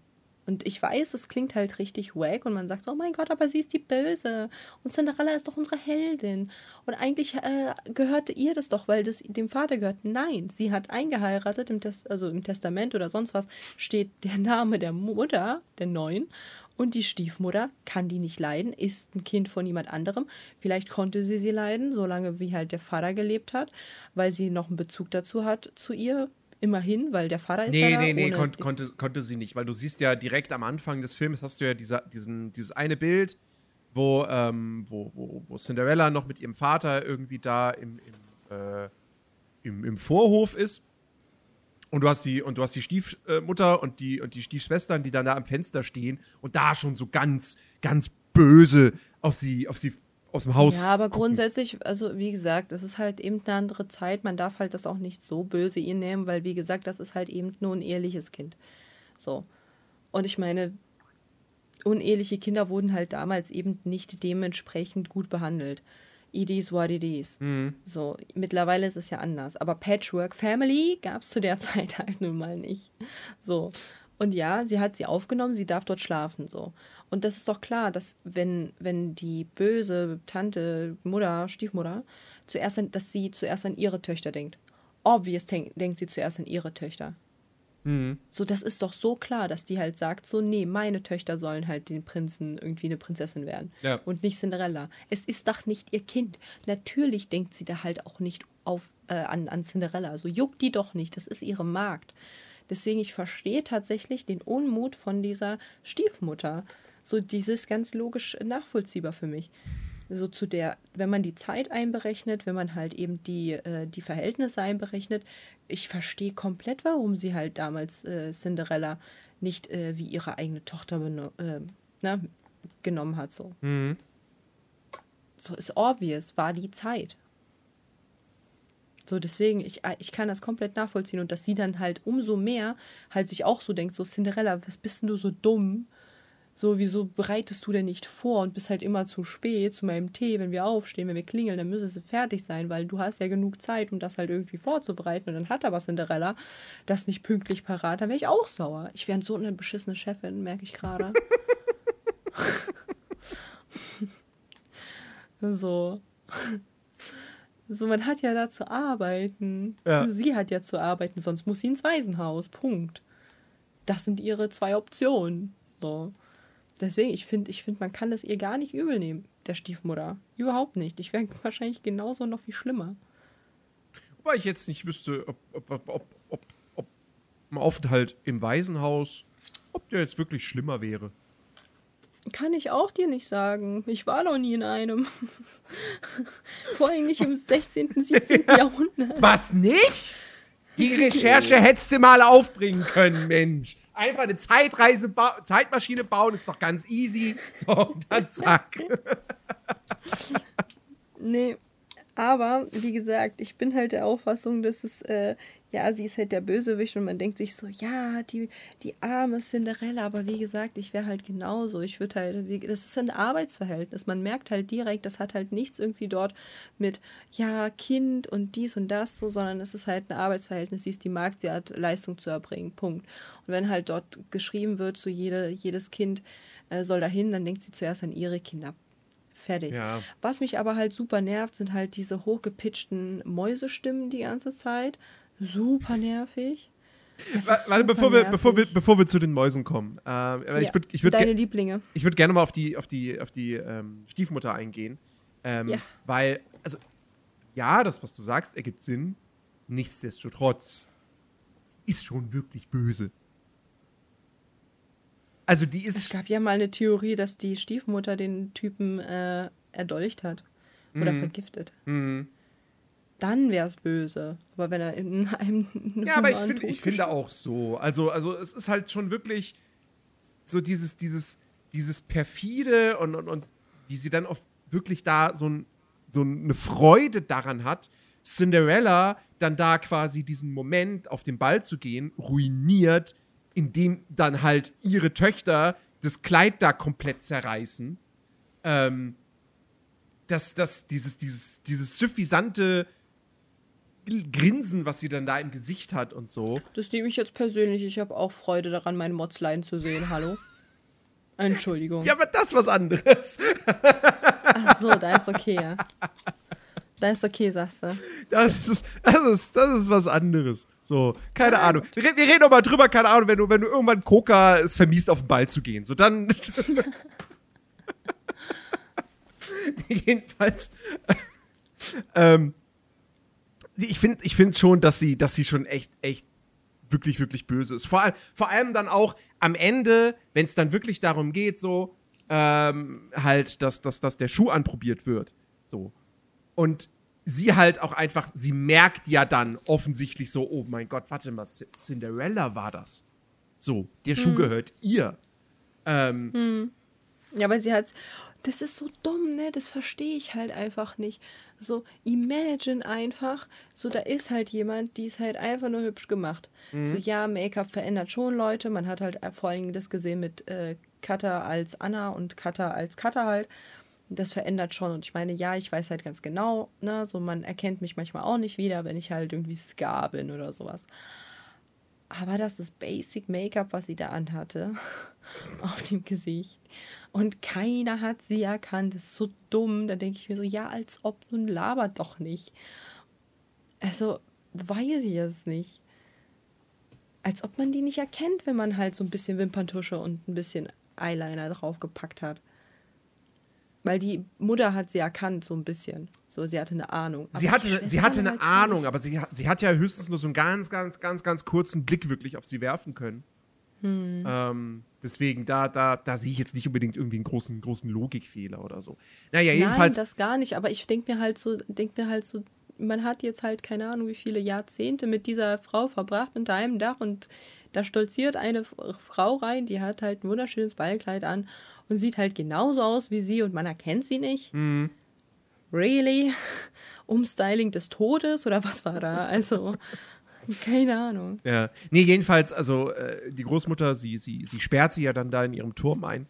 Und ich weiß, es klingt halt richtig wack und man sagt, oh mein Gott, aber sie ist die Böse und Cinderella ist doch unsere Heldin. Und eigentlich äh, gehörte ihr das doch, weil das dem Vater gehört. Nein, sie hat eingeheiratet, im Test also im Testament oder sonst was steht der Name der Mutter, der Neuen. Und die Stiefmutter kann die nicht leiden, ist ein Kind von jemand anderem. Vielleicht konnte sie sie leiden, solange wie halt der Vater gelebt hat, weil sie noch einen Bezug dazu hat zu ihr. Immerhin, weil der Vater ist nee, ja Nee, nee, nee, kon konnte, konnte sie nicht, weil du siehst ja direkt am Anfang des Films hast du ja dieser, diesen, dieses eine Bild, wo, ähm, wo, wo, wo Cinderella noch mit ihrem Vater irgendwie da im, im, äh, im, im Vorhof ist. Und du hast die, und du hast die Stiefmutter und die, und die Stiefschwestern, die dann da am Fenster stehen und da schon so ganz, ganz böse auf sie, auf sie aus dem Haus. Ja, aber gucken. grundsätzlich, also wie gesagt, es ist halt eben eine andere Zeit. Man darf halt das auch nicht so böse ihr nehmen, weil wie gesagt, das ist halt eben nur ein ehrliches Kind. So. Und ich meine, uneheliche Kinder wurden halt damals eben nicht dementsprechend gut behandelt. It is what it is. Mhm. So, mittlerweile ist es ja anders. Aber Patchwork Family gab es zu der *laughs* Zeit halt nun mal nicht. So. Und ja, sie hat sie aufgenommen, sie darf dort schlafen, so. Und das ist doch klar, dass wenn, wenn die böse Tante, Mutter, Stiefmutter, zuerst an, dass sie zuerst an ihre Töchter denkt. Obvious denk, denkt sie zuerst an ihre Töchter. Mhm. So, das ist doch so klar, dass die halt sagt, so, nee, meine Töchter sollen halt den Prinzen irgendwie eine Prinzessin werden. Ja. Und nicht Cinderella. Es ist doch nicht ihr Kind. Natürlich denkt sie da halt auch nicht auf, äh, an, an Cinderella. So juckt die doch nicht. Das ist ihre Magd. Deswegen, ich verstehe tatsächlich den Unmut von dieser Stiefmutter. So dieses ganz logisch nachvollziehbar für mich. So zu der, wenn man die Zeit einberechnet, wenn man halt eben die, äh, die Verhältnisse einberechnet, ich verstehe komplett, warum sie halt damals äh, Cinderella nicht äh, wie ihre eigene Tochter beno- äh, na, genommen hat. So. Mhm. so ist obvious, war die Zeit. So, deswegen, ich, äh, ich kann das komplett nachvollziehen und dass sie dann halt umso mehr halt sich auch so denkt, so Cinderella, was bist denn du so dumm? So, wieso bereitest du denn nicht vor und bist halt immer zu spät zu meinem Tee, wenn wir aufstehen, wenn wir klingeln, dann müsste es fertig sein, weil du hast ja genug Zeit, um das halt irgendwie vorzubereiten und dann hat aber Cinderella das nicht pünktlich parat, dann wäre ich auch sauer. Ich wäre so eine beschissene Chefin, merke ich gerade. *laughs* so. So, man hat ja da zu arbeiten. Ja. Sie hat ja zu arbeiten, sonst muss sie ins Waisenhaus. Punkt. Das sind ihre zwei Optionen. So. Deswegen, ich finde, ich find, man kann das ihr gar nicht übel nehmen, der Stiefmutter. Überhaupt nicht. Ich wäre wahrscheinlich genauso noch viel schlimmer. Wobei ich jetzt nicht wüsste, ob, ob, ob, ob, ob, ein Aufenthalt im Waisenhaus, ob der jetzt wirklich schlimmer wäre. Kann ich auch dir nicht sagen. Ich war noch nie in einem. *laughs* Vor allem nicht im 16., 17. *laughs* Jahrhundert. Was nicht? Die Recherche hättest du mal aufbringen können, Mensch. Einfach eine Zeitreise, ba Zeitmaschine bauen ist doch ganz easy. So, und dann zack. Nee. Aber, wie gesagt, ich bin halt der Auffassung, dass es, äh, ja, sie ist halt der Bösewicht und man denkt sich so, ja, die, die arme Cinderella, aber wie gesagt, ich wäre halt genauso. Ich würde halt, das ist ein Arbeitsverhältnis. Man merkt halt direkt, das hat halt nichts irgendwie dort mit, ja, Kind und dies und das, so, sondern es ist halt ein Arbeitsverhältnis. Sie ist die Magd, sie hat Leistung zu erbringen. Punkt. Und wenn halt dort geschrieben wird, so jede, jedes Kind äh, soll dahin, dann denkt sie zuerst an ihre Kinder. Fertig. Ja. Was mich aber halt super nervt, sind halt diese hochgepitchten Mäusestimmen die ganze Zeit. Super nervig. Warte, bevor wir, nervig. bevor, wir, bevor wir zu den Mäusen kommen. Ähm, aber ich Ja, würde ich würd Deine ge Lieblinge. ich würd gerne mal auf die, auf die, auf die ähm, Stiefmutter eingehen. Ähm, Ja. Weil, also, ja, das, was du sagst, ergibt Sinn. Nichtsdestotrotz ist schon wirklich böse. Also, die Es ist. gab ja mal eine Theorie, dass die Stiefmutter den Typen äh, erdolcht hat. Oder Mhm. vergiftet. Mhm. Dann wäre es böse. Aber wenn er in *laughs* einem Ja, aber ich, find, ich finde auch so. Also, also es ist halt schon wirklich so dieses, dieses, dieses perfide und, und, und wie sie dann auch wirklich da so, ein, so eine Freude daran hat, Cinderella dann da quasi diesen Moment auf den Ball zu gehen, ruiniert, indem dann halt ihre Töchter das Kleid da komplett zerreißen. Ähm, dass das, dieses, dieses, dieses suffisante Grinsen, was sie dann da im Gesicht hat und so. Das nehme ich jetzt persönlich. Ich habe auch Freude daran, meine Mods leiden zu sehen. Hallo? Entschuldigung. Ja, aber das ist was anderes. Ach so, da ist okay, ja. Da ist okay, sagst du. Das ist, das ist, das ist was anderes. So, keine Ahnung. Wir, wir reden doch mal drüber, keine Ahnung, wenn du, wenn du irgendwann Coca es vermisst, auf den Ball zu gehen. So, dann. *laughs* *laughs* Jedenfalls. ähm, ich finde ich find schon, dass sie, dass sie schon echt, echt wirklich, wirklich böse ist. Vor, vor allem dann auch am Ende, wenn es dann wirklich darum geht, so, ähm, halt, dass, dass, dass der Schuh anprobiert wird. So. Und sie halt auch einfach, sie merkt ja dann offensichtlich so, oh mein Gott, warte mal, Cinderella war das. So, der Schuh hm. gehört ihr. Ähm, hm. Ja, weil sie hat, das ist so dumm, ne? Das verstehe ich halt einfach nicht. So, imagine einfach, so da ist halt jemand, die ist halt einfach nur hübsch gemacht. Mhm. So, ja, Make-up verändert schon Leute. Man hat halt vor allem das gesehen mit äh, Cutter als Anna und Cutter als Cutter halt das verändert schon. Und ich meine, ja, ich weiß halt ganz genau, ne, so man erkennt mich manchmal auch nicht wieder, wenn ich halt irgendwie Scar bin oder sowas. Aber das ist Basic Make-up, was sie da anhatte, *laughs* auf dem Gesicht. Und keiner hat sie erkannt. Das ist so dumm. Da denke ich mir so, ja, als ob, nun labert doch nicht. Also, weiß ich es nicht. Als ob man die nicht erkennt, wenn man halt so ein bisschen Wimperntusche und ein bisschen Eyeliner draufgepackt hat. Weil die Mutter hat sie erkannt, so ein bisschen. So, sie hatte eine Ahnung. sie hatte, sie hatte eine halt Ahnung, aber sie, sie hat ja höchstens nur so einen ganz, ganz, ganz, ganz kurzen Blick wirklich auf sie werfen können. Hm. Ähm, deswegen, da, da, da sehe ich jetzt nicht unbedingt irgendwie einen großen, großen Logikfehler oder so. Naja, jedenfalls. Nein, das gar nicht, aber ich denke mir halt so, denke mir halt so, man hat jetzt halt keine Ahnung, wie viele Jahrzehnte mit dieser Frau verbracht unter einem Dach und da stolziert eine Frau rein, die hat halt ein wunderschönes Ballkleid an und sieht halt genauso aus wie sie und man erkennt sie nicht. Mhm. Really? *laughs* Umstyling des Todes oder was war da? Also, *laughs* keine Ahnung. Ja. Nee, jedenfalls, also äh, die Großmutter, sie, sie, sie sperrt sie ja dann da in ihrem Turm ein.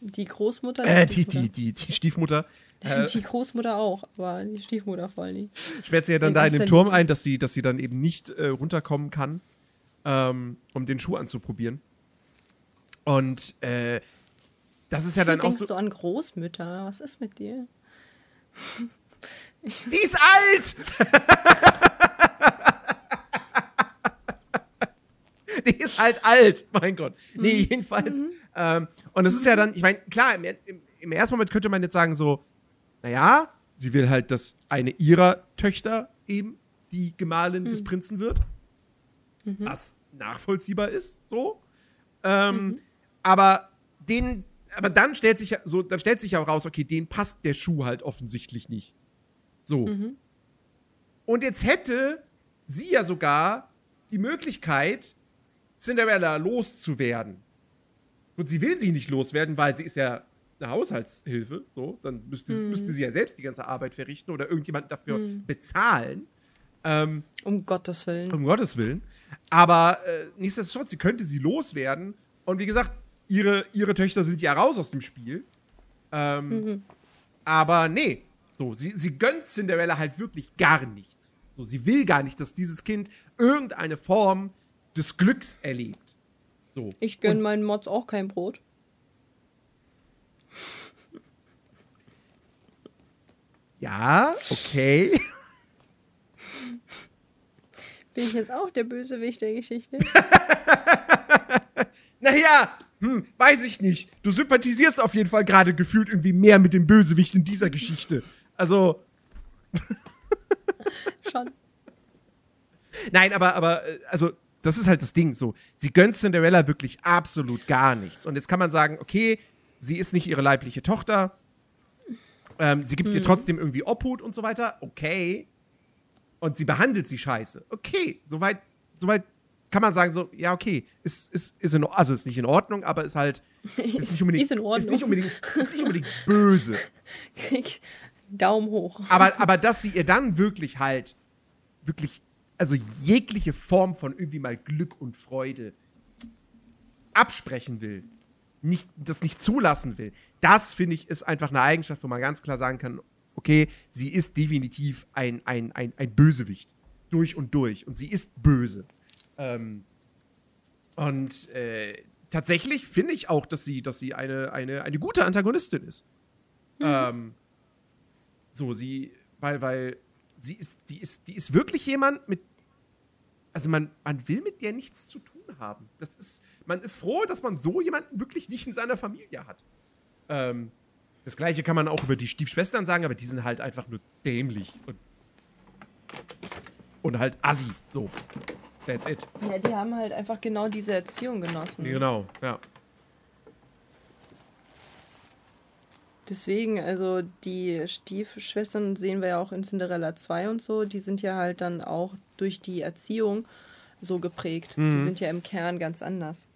Die Großmutter? Äh, die, die, die, die Stiefmutter. *laughs* Äh, die Großmutter auch, aber die Stiefmutter voll nicht. Sperrt sie ja dann in da in den Turm ein, dass sie, dass sie dann eben nicht äh, runterkommen kann, ähm, um den Schuh anzuprobieren. Und äh, das ist ja dann auch so. du an Großmütter? Was ist mit dir? *laughs* Die ist alt! *laughs* Die ist halt alt, mein Gott. Nee, mhm. jedenfalls. Mhm. Ähm, und es ist ja dann, ich meine, klar, im, im, im, ersten Moment könnte man jetzt sagen, so, naja, sie will halt, dass eine ihrer Töchter eben die Gemahlin mhm. des Prinzen wird. Mhm. Was nachvollziehbar ist, so. Ähm, mhm. aber den, aber dann stellt sich ja so, dann stellt sich auch raus, okay, denen passt der Schuh halt offensichtlich nicht. So. Mhm. Und jetzt hätte sie ja sogar die Möglichkeit, Cinderella loszuwerden. Und sie will sie nicht loswerden, weil sie ist ja eine Haushaltshilfe. So, dann müsste, mhm. müsste sie ja selbst die ganze Arbeit verrichten oder irgendjemand dafür mhm. bezahlen. Ähm, um Gottes Willen. Um Gottes Willen. Aber äh, nichtsdestotrotz, sie könnte sie loswerden. Und wie gesagt, ihre, ihre Töchter sind ja raus aus dem Spiel. Ähm, mhm. Aber nee, so, sie, sie gönnt Cinderella halt wirklich gar nichts. So, sie will gar nicht, dass dieses Kind irgendeine Form des Glücks erlebt. So. Ich gönn Und, meinen Mods auch kein Brot. Ja, okay. *laughs* Bin ich jetzt auch der Bösewicht der Geschichte? *laughs* naja, hm, weiß ich nicht. Du sympathisierst auf jeden Fall gerade gefühlt irgendwie mehr mit dem Bösewicht in dieser Geschichte. Also. *laughs* Schon. Nein, aber, aber, äh, also, das ist halt das Ding so. Sie gönnt Cinderella wirklich absolut gar nichts. Und jetzt kann man sagen, okay, sie ist nicht ihre leibliche Tochter. Ähm, sie gibt hm. ihr trotzdem irgendwie Obhut und so weiter. Okay. Und sie behandelt sie scheiße. Okay, soweit, soweit kann man sagen, so, ja, okay, ist, ist, ist in, also ist nicht in Ordnung, aber ist halt *laughs* ist nicht unbedingt, ist. Ist nicht unbedingt, ist nicht unbedingt böse. *laughs* Daumen hoch. Aber, aber dass sie ihr dann wirklich halt, wirklich, also jegliche Form von irgendwie mal Glück und Freude absprechen will, nicht, das nicht zulassen will, das finde ich ist einfach eine Eigenschaft, wo man ganz klar sagen kann, okay, sie ist definitiv ein, ein, ein, ein Bösewicht. Durch und durch. Und sie ist böse. Ähm, und äh, tatsächlich finde ich auch, dass sie, dass sie eine, eine, eine gute Antagonistin ist. Mhm. Ähm, so, sie, weil, weil sie ist, die ist, die ist wirklich jemand mit, also man, man will mit der nichts zu tun haben. Das ist, man ist froh, dass man so jemanden wirklich nicht in seiner Familie hat. Ähm, das gleiche kann man auch über die Stiefschwestern sagen, aber die sind halt einfach nur dämlich und, und halt assi, so. That's it. Ja, die haben halt einfach genau diese Erziehung genossen. Genau, ja. Deswegen, also die Stiefschwestern sehen wir ja auch in Cinderella 2 und so, die sind ja halt dann auch durch die Erziehung so geprägt. Die Mhm. sind ja im Kern ganz anders.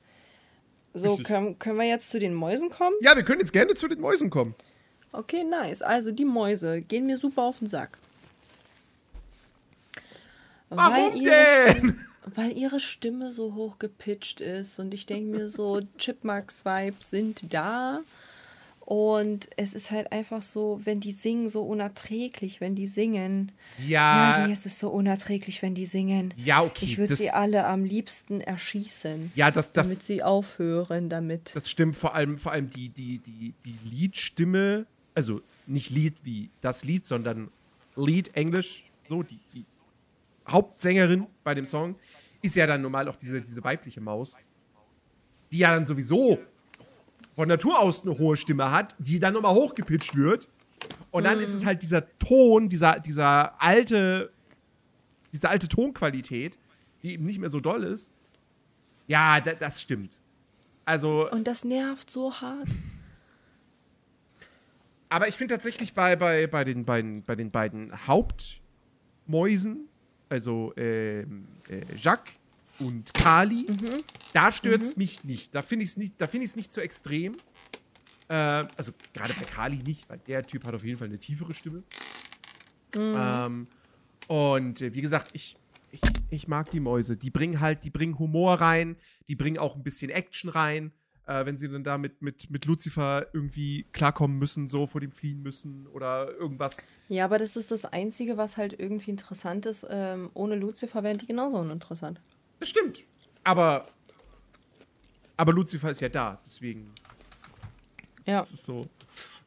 So, können, können wir jetzt zu den Mäusen kommen? Ja, wir können jetzt gerne zu den Mäusen kommen. Okay, nice. Also die Mäuse gehen mir super auf den Sack. Warum ihre, denn? Weil ihre Stimme so hoch gepitcht ist und ich denke mir so, *laughs* Chipmunks-Vibes sind da. Und es ist halt einfach so, wenn die singen, so unerträglich, wenn die singen. Ja, Nerdy, es ist so unerträglich, wenn die singen. ja, okay. Ich würde sie alle am liebsten erschießen. ja, das, damit das, sie aufhören damit. das stimmt. Vor allem, vor allem die, die, die, die Liedstimme, also nicht Lied wie das Lied, sondern Lied Englisch, so die, die Hauptsängerin bei dem Song, ist ja dann normal auch diese, diese weibliche Maus, die ja dann sowieso von Natur aus eine hohe Stimme hat, die dann nochmal hochgepitcht wird. Und dann ist es halt dieser Ton, dieser, dieser alte, diese alte Tonqualität, die eben nicht mehr so doll ist. Ja, da, das stimmt. Also, Und das nervt so hart. *laughs* aber ich finde tatsächlich bei, bei, bei, den beiden, bei den beiden Hauptmäusen, also ähm, äh, Jacques und Kali, da stört es mich nicht. Da finde ich es nicht, da find ich's nicht so extrem. Äh, also gerade bei Kali nicht, weil der Typ hat auf jeden Fall eine tiefere Stimme. Ähm, und äh, wie gesagt, ich, ich, ich mag die Mäuse. Die bringen halt, die bringen Humor rein, die bringen auch ein bisschen Action rein, äh, wenn sie dann da mit, mit, mit Lucifer irgendwie klarkommen müssen, so vor dem fliehen müssen oder irgendwas. Ja, aber das ist das Einzige, was halt irgendwie interessant ist. Ähm, ohne Lucifer wären die genauso uninteressant. Das stimmt. Aber, aber Lucifer ist ja da, deswegen Ja. ist es so,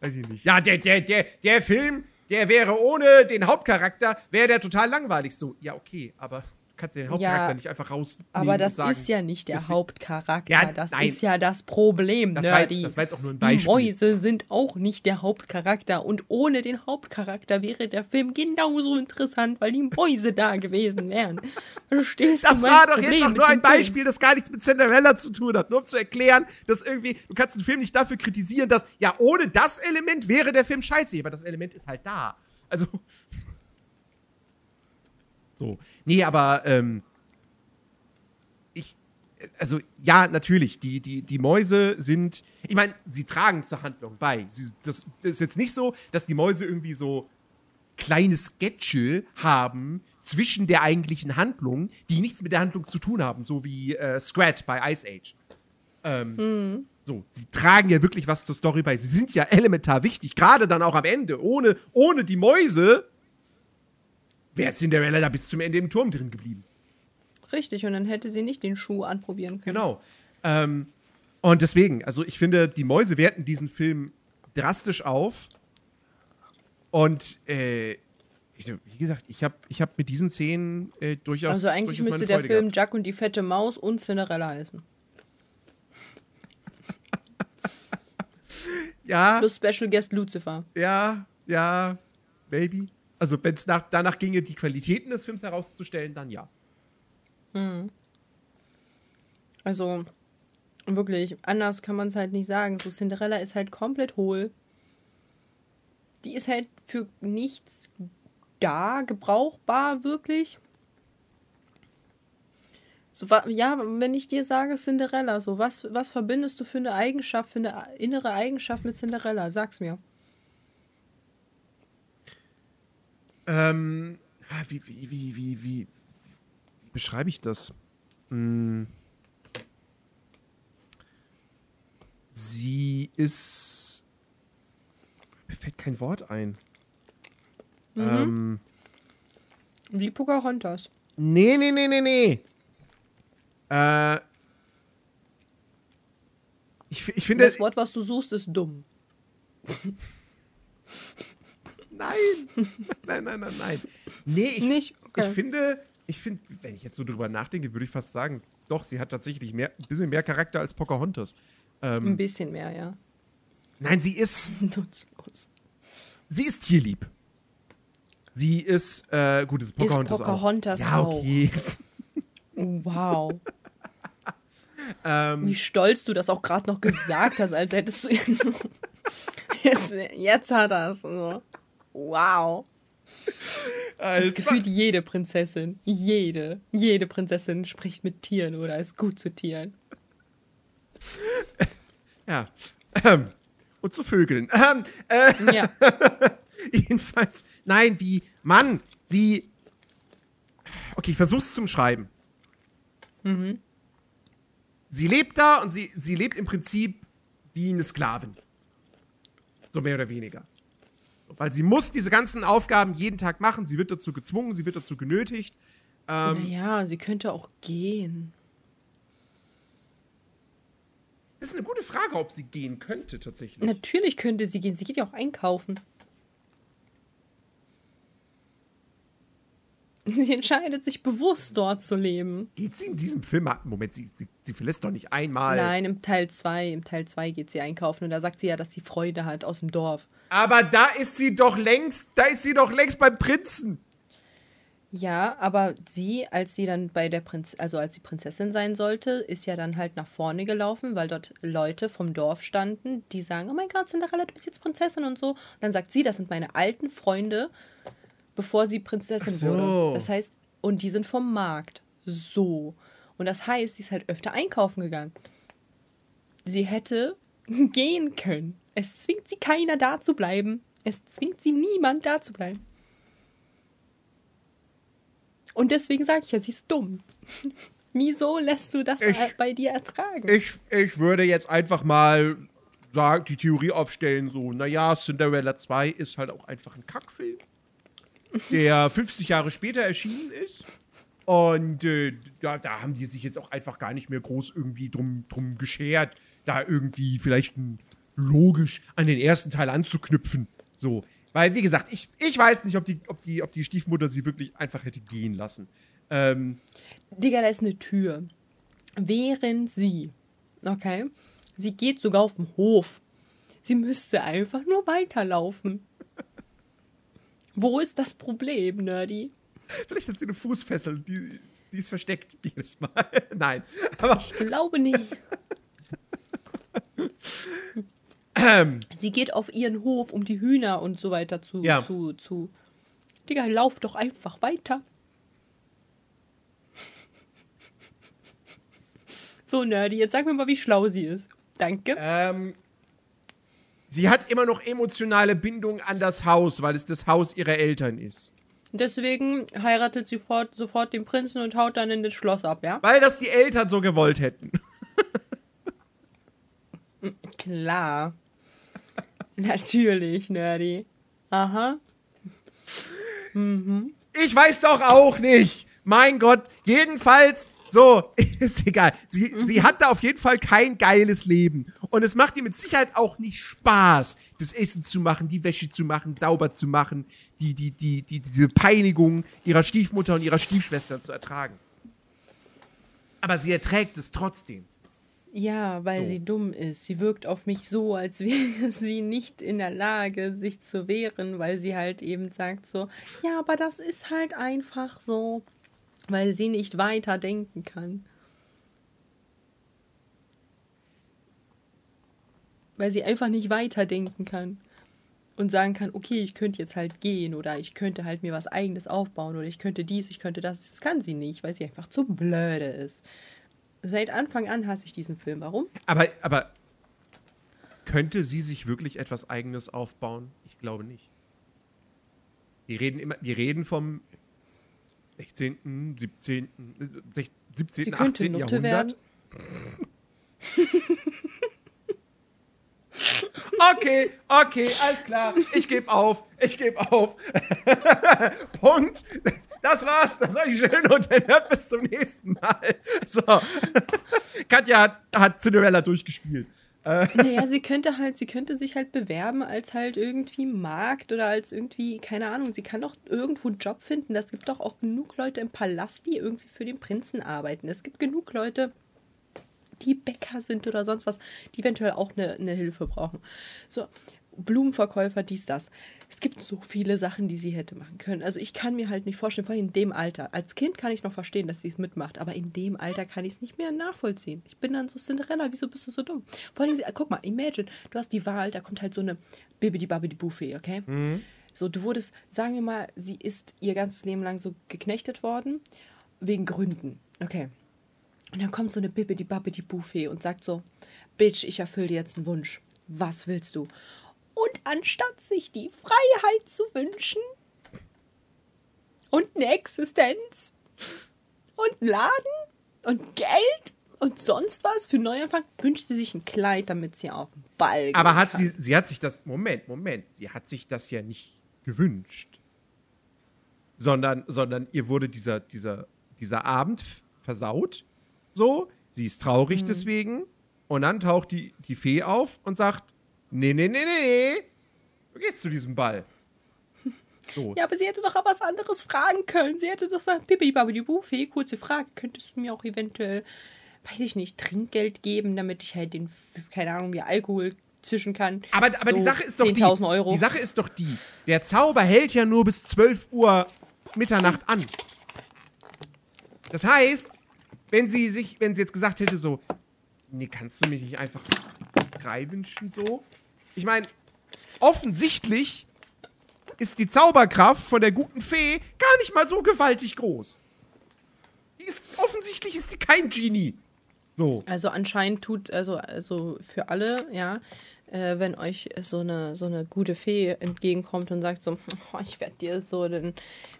weiß ich nicht. Ja, der, der, der, der Film, der wäre ohne den Hauptcharakter, wäre der total langweilig. So, ja, okay, aber du kannst den Hauptcharakter Ja, nicht einfach rausnehmen Aber das sagen, ist ja nicht der Hauptcharakter. Ja, das nein. ist ja das Problem, Das war, jetzt, das war jetzt auch nur ein Die Beispiel. Mäuse sind auch nicht der Hauptcharakter. Und ohne den Hauptcharakter wäre der Film genauso interessant, weil die Mäuse *laughs* da gewesen wären. Verstehst du Das war doch Problem jetzt auch nur ein? Beispiel, das gar nichts mit Cinderella zu tun hat. Nur um zu erklären, dass irgendwie, du kannst den Film nicht dafür kritisieren, dass, ja, ohne das Element wäre der Film scheiße, aber das Element ist halt da. Also. *laughs* So. Nee, aber, ähm, ich, also, ja, natürlich, die, die, die Mäuse sind, ich meine, sie tragen zur Handlung bei. Sie, das, das ist jetzt nicht so, dass die Mäuse irgendwie so kleine Sketche haben zwischen der eigentlichen Handlung, die nichts mit der Handlung zu tun haben, so wie äh, Scrat bei Ice Age. Ähm, So, sie tragen ja wirklich was zur Story bei. Sie sind ja elementar wichtig, gerade dann auch am Ende. Ohne, ohne die Mäuse wäre Cinderella da bis zum Ende im Turm drin geblieben. Richtig, und dann hätte sie nicht den Schuh anprobieren können. Genau. Ähm, und deswegen, also ich finde, die Mäuse werten diesen Film drastisch auf. Und äh, ich, wie gesagt, ich habe ich hab mit diesen Szenen äh, durchaus. Also eigentlich durchaus müsste der Freude Film gehabt. Jack und die fette Maus und Cinderella heißen. *laughs* Ja, Plus Special Guest Lucifer. ja, ja, Baby. Also, wenn es nach, danach ginge, die Qualitäten des Films herauszustellen, dann ja. Also, wirklich, anders kann man es halt nicht sagen. So, Cinderella ist halt komplett hohl. Die ist halt für nichts da, gebrauchbar, wirklich. So, ja, wenn ich dir sage Cinderella, so, was, was verbindest du für eine Eigenschaft, für eine innere Eigenschaft mit Cinderella? Sag's mir. Ähm, ah, wie, wie, wie, wie, wie beschreibe ich das? Hm. Sie ist. Mir fällt kein Wort ein. Ähm, Wie Pocahontas. nee, nee, nee, nee, nee. Äh. Ich, ich finde. Das Wort, was du suchst, ist dumm. *laughs* Nein. nein, nein, nein, nein. Nee, ich, Nicht? Okay. ich finde, ich finde, wenn ich jetzt so drüber nachdenke, würde ich fast sagen, doch, sie hat tatsächlich mehr, ein bisschen mehr Charakter als Pocahontas. Ähm, Ein bisschen mehr, ja. nein, sie ist, *laughs* Nutzlos. sie ist tierlieb. Sie ist, äh, gut, das ist Pocahontas, Pocahontas auch. Ja, okay. Wow. *laughs* ähm, Wie stolz du das auch gerade noch gesagt hast, als hättest du jetzt so *laughs* Jetzt, jetzt hat er es. So. Wow. Das ist gefühlt jede Prinzessin, jede, jede Prinzessin spricht mit Tieren oder ist gut zu Tieren. *laughs* Ja. Ähm, und zu Vögeln. Ähm, äh, ja. *laughs* jedenfalls, nein, wie, Mann, sie. Okay, ich versuch's zum Schreiben. Mhm. Sie lebt da und sie, sie lebt im Prinzip wie eine Sklavin. So mehr oder weniger. Weil sie muss diese ganzen Aufgaben jeden Tag machen. Sie wird dazu gezwungen, sie wird dazu genötigt. Ähm, naja, sie könnte auch gehen. Das ist eine gute Frage, ob sie gehen könnte tatsächlich. Natürlich könnte sie gehen. Sie geht ja auch einkaufen. *laughs* Sie entscheidet sich bewusst, dort zu leben. Geht sie in diesem Film? Moment, sie, sie, sie verlässt doch nicht einmal. Nein, im Teil 2. Im Teil 2 geht sie einkaufen und da sagt sie ja, dass sie Freude hat aus dem Dorf. Aber da ist sie doch längst, da ist sie doch längst beim Prinzen. Ja, aber sie, als sie dann bei der Prinz, also als sie Prinzessin sein sollte, ist ja dann halt nach vorne gelaufen, weil dort Leute vom Dorf standen, die sagen, oh mein Gott, Cinderella, du bist jetzt Prinzessin und so. Und dann sagt sie, das sind meine alten Freunde, bevor sie Prinzessin so. wurde. Das heißt, und die sind vom Markt. So. Und das heißt, sie ist halt öfter einkaufen gegangen. Sie hätte *laughs* gehen können. Es zwingt sie keiner da zu bleiben. Es zwingt sie niemand da zu bleiben. Und deswegen sage ich ja, sie ist dumm. *laughs* Wieso lässt du das ich, bei dir ertragen? Ich, ich würde jetzt einfach mal sagen, die Theorie aufstellen, so, naja, Cinderella 2 ist halt auch einfach ein Kackfilm, der 50 Jahre später erschienen ist. Und äh, da, da, haben die sich jetzt auch einfach gar nicht mehr groß irgendwie drum, drum geschert, da irgendwie vielleicht logisch an den ersten Teil anzuknüpfen. So. Weil, wie gesagt, ich, ich weiß nicht, ob die, ob, die, ob die Stiefmutter sie wirklich einfach hätte gehen lassen. Ähm, Digga, da ist eine Tür. Während sie, okay, sie geht sogar auf den Hof. Sie müsste einfach nur weiterlaufen. Wo ist das Problem, Nerdy? Vielleicht hat sie eine Fußfessel, die, die ist versteckt jedes Mal. *laughs* Nein. Aber ich glaube nicht. Ähm. Sie geht auf ihren Hof, um die Hühner und so weiter zu. Ja. zu, zu. Digga, lauf doch einfach weiter. so, Nerdy, jetzt sag mir mal, wie schlau sie ist. Danke. Ähm, sie hat immer noch emotionale Bindung an das Haus, weil es das Haus ihrer Eltern ist. Deswegen heiratet sie fort, sofort den Prinzen und haut dann in das Schloss ab, ja? Weil das die Eltern so gewollt hätten. *laughs* Klar. Natürlich, Nerdy. Aha. Mhm. Ich weiß doch auch nicht. Mein Gott. Jedenfalls, so, *laughs* ist egal. Sie, mhm. sie hat da auf jeden Fall kein geiles Leben. Und es macht ihr mit Sicherheit auch nicht Spaß, das Essen zu machen, die Wäsche zu machen, sauber zu machen, die, die, die, die, diese Peinigung ihrer Stiefmutter und ihrer Stiefschwester zu ertragen. Aber sie erträgt es trotzdem. Ja, weil so. sie dumm ist. Sie wirkt auf mich so, als wäre *laughs* sie nicht in der Lage, sich zu wehren, weil sie halt eben sagt so, ja, aber das ist halt einfach so, weil sie nicht weiter denken kann. Weil sie einfach nicht weiterdenken kann und sagen kann, okay, ich könnte jetzt halt gehen oder ich könnte halt mir was eigenes aufbauen oder ich könnte dies, ich könnte das. Das kann sie nicht, weil sie einfach zu blöde ist. Seit Anfang an hasse ich diesen Film. Warum? Aber, aber könnte sie sich wirklich etwas Eigenes aufbauen? Ich glaube nicht. Wir reden immer, wir reden vom 16., 17., 17., 18. Jahrhundert. *laughs* okay, okay, alles klar. Ich gebe auf. Ich gebe auf. *laughs* Punkt. Das war's. Das war die schöne und dann hört bis zum nächsten Mal. So. *laughs* Katja hat, hat Cinderella durchgespielt. Äh. Naja, sie könnte halt, sie könnte sich halt bewerben als halt irgendwie Markt oder als irgendwie, keine Ahnung, sie kann doch irgendwo einen Job finden. Es gibt doch auch genug Leute im Palast, die irgendwie für den Prinzen arbeiten. Es gibt genug Leute, die Bäcker sind oder sonst was, die eventuell auch eine, eine Hilfe brauchen. So, Blumenverkäufer, dies, das. Es gibt so viele Sachen, die sie hätte machen können. Also ich kann mir halt nicht vorstellen, vor allem in dem Alter. Als Kind kann ich noch verstehen, dass sie es mitmacht, aber in dem Alter kann ich es nicht mehr nachvollziehen. Ich bin dann so Cinderella, wieso bist du so dumm? Vor allem, guck mal, imagine, du hast die Wahl, da kommt halt so eine Bibidi Babidi Buffet, okay? Mhm. So, du wurdest, sagen wir mal, sie ist ihr ganzes Leben lang so geknechtet worden, wegen Gründen, okay? Und dann kommt so eine Bibidi Babidi Buffet und sagt so, Bitch, ich erfülle dir jetzt einen Wunsch. Was willst du? Und anstatt sich die Freiheit zu wünschen und eine Existenz und einen Laden und Geld und sonst was für Neuanfang, wünscht sie sich ein Kleid, damit sie auf den Ball geht. Aber hat sie, sie hat sich das, Moment, Moment, sie hat sich das ja nicht gewünscht. Sondern, sondern ihr wurde dieser, dieser, dieser Abend versaut. So, sie ist traurig mhm. deswegen. Und dann taucht die, die Fee auf und sagt: Nee, nee, nee, nee, nee. Du gehst zu diesem Ball. *laughs* So. Ja, aber sie hätte doch auch was anderes fragen können. Sie hätte doch sagen, Pipi, Babi, Fee, kurze Frage. Könntest du mir auch eventuell, weiß ich nicht, Trinkgeld geben, damit ich halt den, keine Ahnung, mir Alkohol zischen kann. Aber, aber so die Sache ist doch die, Euro. die Sache ist doch die, der Zauber hält ja nur bis 12 Uhr Mitternacht an. Das heißt, wenn sie sich, wenn sie jetzt gesagt hätte so, nee, kannst du mich nicht einfach drei wünschen so? Ich meine, offensichtlich ist die Zauberkraft von der guten Fee gar nicht mal so gewaltig groß. Ist, offensichtlich ist sie kein Genie. So. Also anscheinend tut, also, also für alle, ja, äh, wenn euch so eine, so eine gute Fee entgegenkommt und sagt so, oh, ich werde dir so den,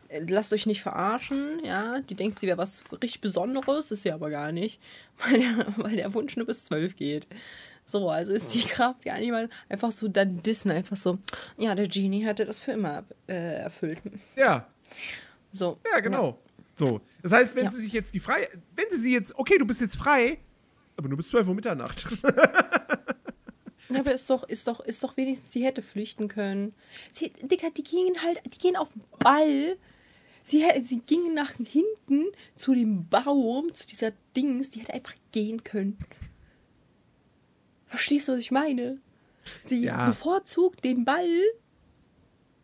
äh, lasst euch nicht verarschen, ja, die denkt, sie wäre was richtig Besonderes, ist sie aber gar nicht, *laughs* weil der, weil der Wunsch nur bis zwölf geht. So, also ist die Kraft gar nicht mal einfach so dann dissen, einfach so, ja, der Genie hatte das für immer äh, erfüllt. Ja. So. Ja, genau. Ja. So. Das heißt, wenn ja. sie sich jetzt die frei, wenn sie sie jetzt, okay, du bist jetzt frei, aber nur bis 12 Uhr Mitternacht. *laughs* Ja, aber ist doch, ist doch, ist doch wenigstens, sie hätte flüchten können. Sie, Digga, die gingen halt, die gehen auf den Ball. Sie, sie gingen nach hinten zu dem Baum, zu dieser Dings, die hätte einfach gehen können. Verstehst du, was ich meine? Sie ja. bevorzugt den Ball,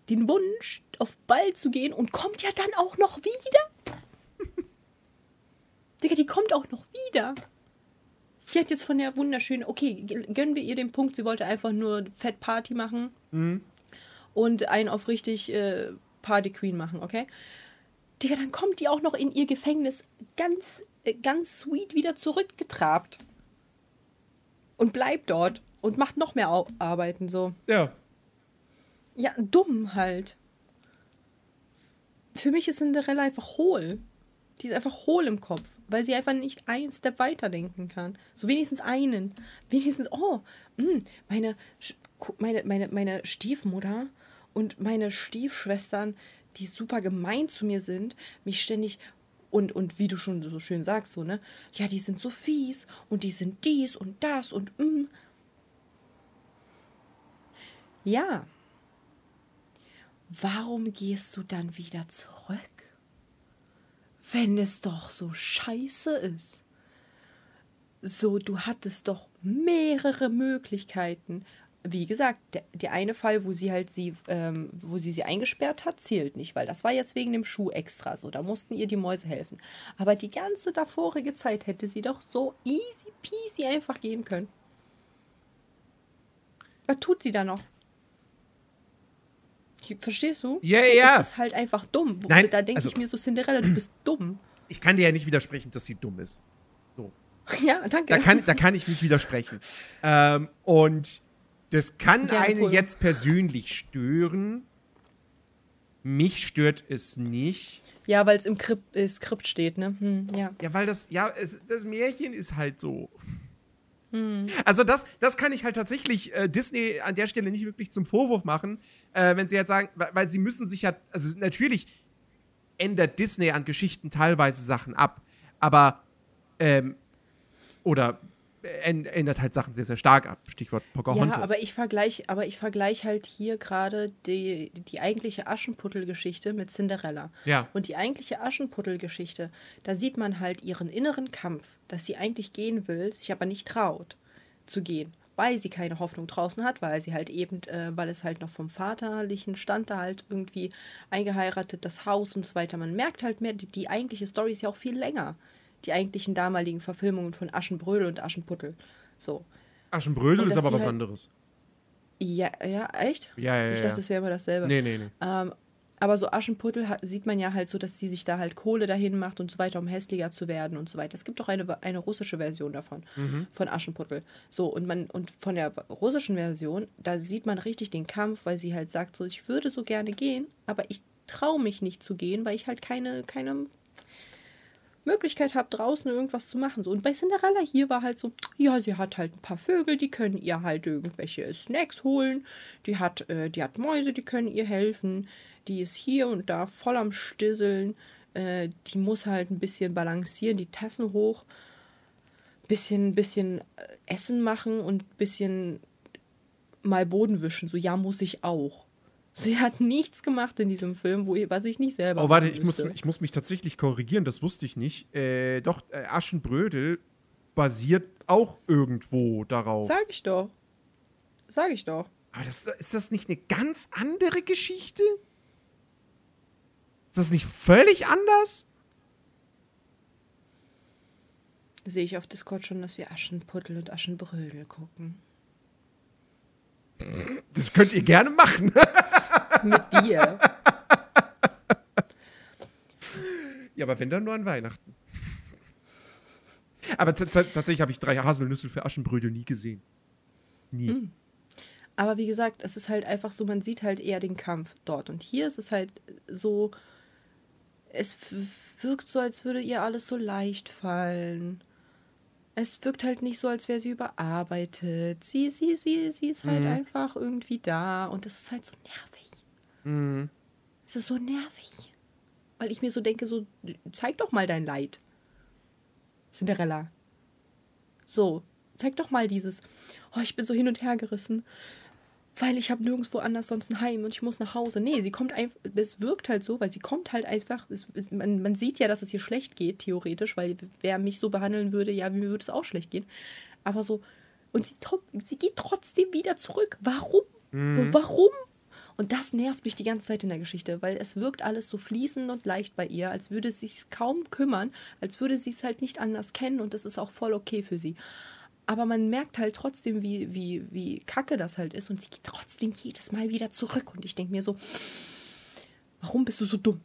den Wunsch, auf Ball zu gehen und kommt ja dann auch noch wieder. *laughs* Digga, die kommt auch noch wieder. Die hat jetzt von der wunderschönen, okay, gönnen wir ihr den Punkt, sie wollte einfach nur Fett Party machen mhm. und einen auf richtig äh, Party Queen machen, okay? Digga, dann kommt die auch noch in ihr Gefängnis ganz, äh, ganz sweet wieder zurückgetrabt. Und bleibt dort und macht noch mehr Au Arbeiten so. Ja. Ja, dumm halt. Für mich ist Cinderella einfach hohl. Die ist einfach hohl im Kopf weil sie einfach nicht einen Step weiterdenken kann. So wenigstens einen. Wenigstens, oh, mh, hm, meine, meine, meine, meine Stiefmutter und meine Stiefschwestern, die super gemein zu mir sind, mich ständig und, und wie du schon so schön sagst, so, ne? Ja, die sind so fies und die sind dies und das und mm. Ja. Warum gehst du dann wieder zurück? wenn es doch so scheiße ist. So, du hattest doch mehrere Möglichkeiten. Wie gesagt, der, der eine Fall, wo sie halt sie, ähm, wo sie sie eingesperrt hat, zählt nicht, weil das war jetzt wegen dem Schuh extra so. Da mussten ihr die Mäuse helfen. Aber die ganze davorige Zeit hätte sie doch so easy peasy einfach gehen können. Was tut sie da noch? Verstehst du? Ja, yeah, ja. Das ist halt einfach dumm. Nein, da denke also, ich mir so, Cinderella, du bist dumm. Ich kann dir ja nicht widersprechen, dass sie dumm ist. So. *laughs* Ja, danke. Da kann, da kann ich nicht widersprechen. Ähm, und das kann ja, einen cool. jetzt persönlich stören. Mich stört es nicht. Ja, weil es im Skript, äh, Skript steht, ne? Hm, ja. Ja, weil das, ja, es, das Märchen ist halt so. Hm. Also das, das kann ich halt tatsächlich äh, Disney an der Stelle nicht wirklich zum Vorwurf machen, äh, wenn sie jetzt sagen, weil, weil, sie müssen sich ja, also natürlich ändert Disney an Geschichten teilweise Sachen ab, aber ähm, oder ändert halt Sachen sehr, sehr stark ab. Stichwort Pocahontas. Ja, aber ich vergleiche aber ich vergleich halt hier gerade die, die eigentliche Aschenputtel-Geschichte mit Cinderella. Ja. Und die eigentliche Aschenputtel-Geschichte, da sieht man halt ihren inneren Kampf, dass sie eigentlich gehen will, sich aber nicht traut zu gehen. weil sie keine Hoffnung draußen hat, weil sie halt eben, äh, weil es halt noch vom vaterlichen Stand da halt irgendwie eingeheiratet, das Haus und so weiter. Man merkt halt mehr, die, die eigentliche Story ist ja auch viel länger. Die eigentlichen damaligen Verfilmungen von Aschenbrödel und Aschenputtel. So. Aschenbrödel ist aber was halt- anderes. Ja, ja, echt? Ja, ja, Ich ja. dachte, das wäre immer dasselbe. Nee, nee, nee. Ähm, aber so Aschenputtel sieht man ja halt so, dass sie sich da halt Kohle dahin macht und so weiter, um hässlicher zu werden und so weiter. Es gibt auch eine, eine russische Version davon, von Aschenputtel. So, und man, und von der russischen Version, da sieht man richtig den Kampf, weil sie halt sagt, so, ich würde so gerne gehen, aber ich traue mich nicht zu gehen, weil ich halt keine, keine Möglichkeit habe, draußen irgendwas zu machen. So. Und bei Cinderella hier war halt so, ja, sie hat halt ein paar Vögel, die können ihr halt irgendwelche Snacks holen. Die hat, äh, die hat Mäuse, die können ihr helfen. Die ist hier und da voll am Stisseln. Äh, die muss halt ein bisschen balancieren, die Tassen hoch. Bisschen, bisschen äh, Essen machen und bisschen mal Boden wischen. So, ja, muss ich auch. Sie hat nichts gemacht in diesem Film, wo, was ich nicht selber Oh, warte, ich muss, ich muss mich tatsächlich korrigieren, das wusste ich nicht. Äh, doch, äh, Aschenbrödel basiert auch irgendwo darauf. Sag ich doch. Sag ich doch. Aber das, ist das nicht eine ganz andere Geschichte? Ist das nicht völlig anders? Sehe ich auf Discord schon, dass wir Aschenputtel und Aschenbrödel gucken. Das könnt ihr gerne machen. *laughs* Mit dir. *laughs* ja, aber wenn dann nur an Weihnachten. Aber tatsächlich habe ich drei Haselnüsse für Aschenbrödel nie gesehen. Nie. Aber wie gesagt, es ist halt einfach so, man sieht halt eher den Kampf dort. Und hier ist es halt so, es wirkt so, als würde ihr alles so leicht fallen. Es wirkt halt nicht so, als wäre sie überarbeitet. Sie, sie, sie, sie ist halt einfach irgendwie da. Und das ist halt so nervig. Mhm. Es ist so nervig. Weil ich mir so denke, so, zeig doch mal dein Leid. Cinderella. So, zeig doch mal dieses, oh, ich bin so hin und her gerissen, weil ich habe nirgendwo anders sonst ein Heim und ich muss nach Hause. Nee, sie kommt einfach, es wirkt halt so, weil sie kommt halt einfach, es, man, man sieht ja, dass es ihr schlecht geht, theoretisch, weil wer mich so behandeln würde, ja, mir würde es auch schlecht gehen. Aber so, und sie, sie geht trotzdem wieder zurück. Warum? Warum? Und das nervt mich die ganze Zeit in der Geschichte, weil es wirkt alles so fließend und leicht bei ihr, als würde sie es kaum kümmern, als würde sie es halt nicht anders kennen und das ist auch voll okay für sie. Aber man merkt halt trotzdem, wie, wie, wie kacke das halt ist und sie geht trotzdem jedes Mal wieder zurück und ich denke mir so, warum bist du so dumm?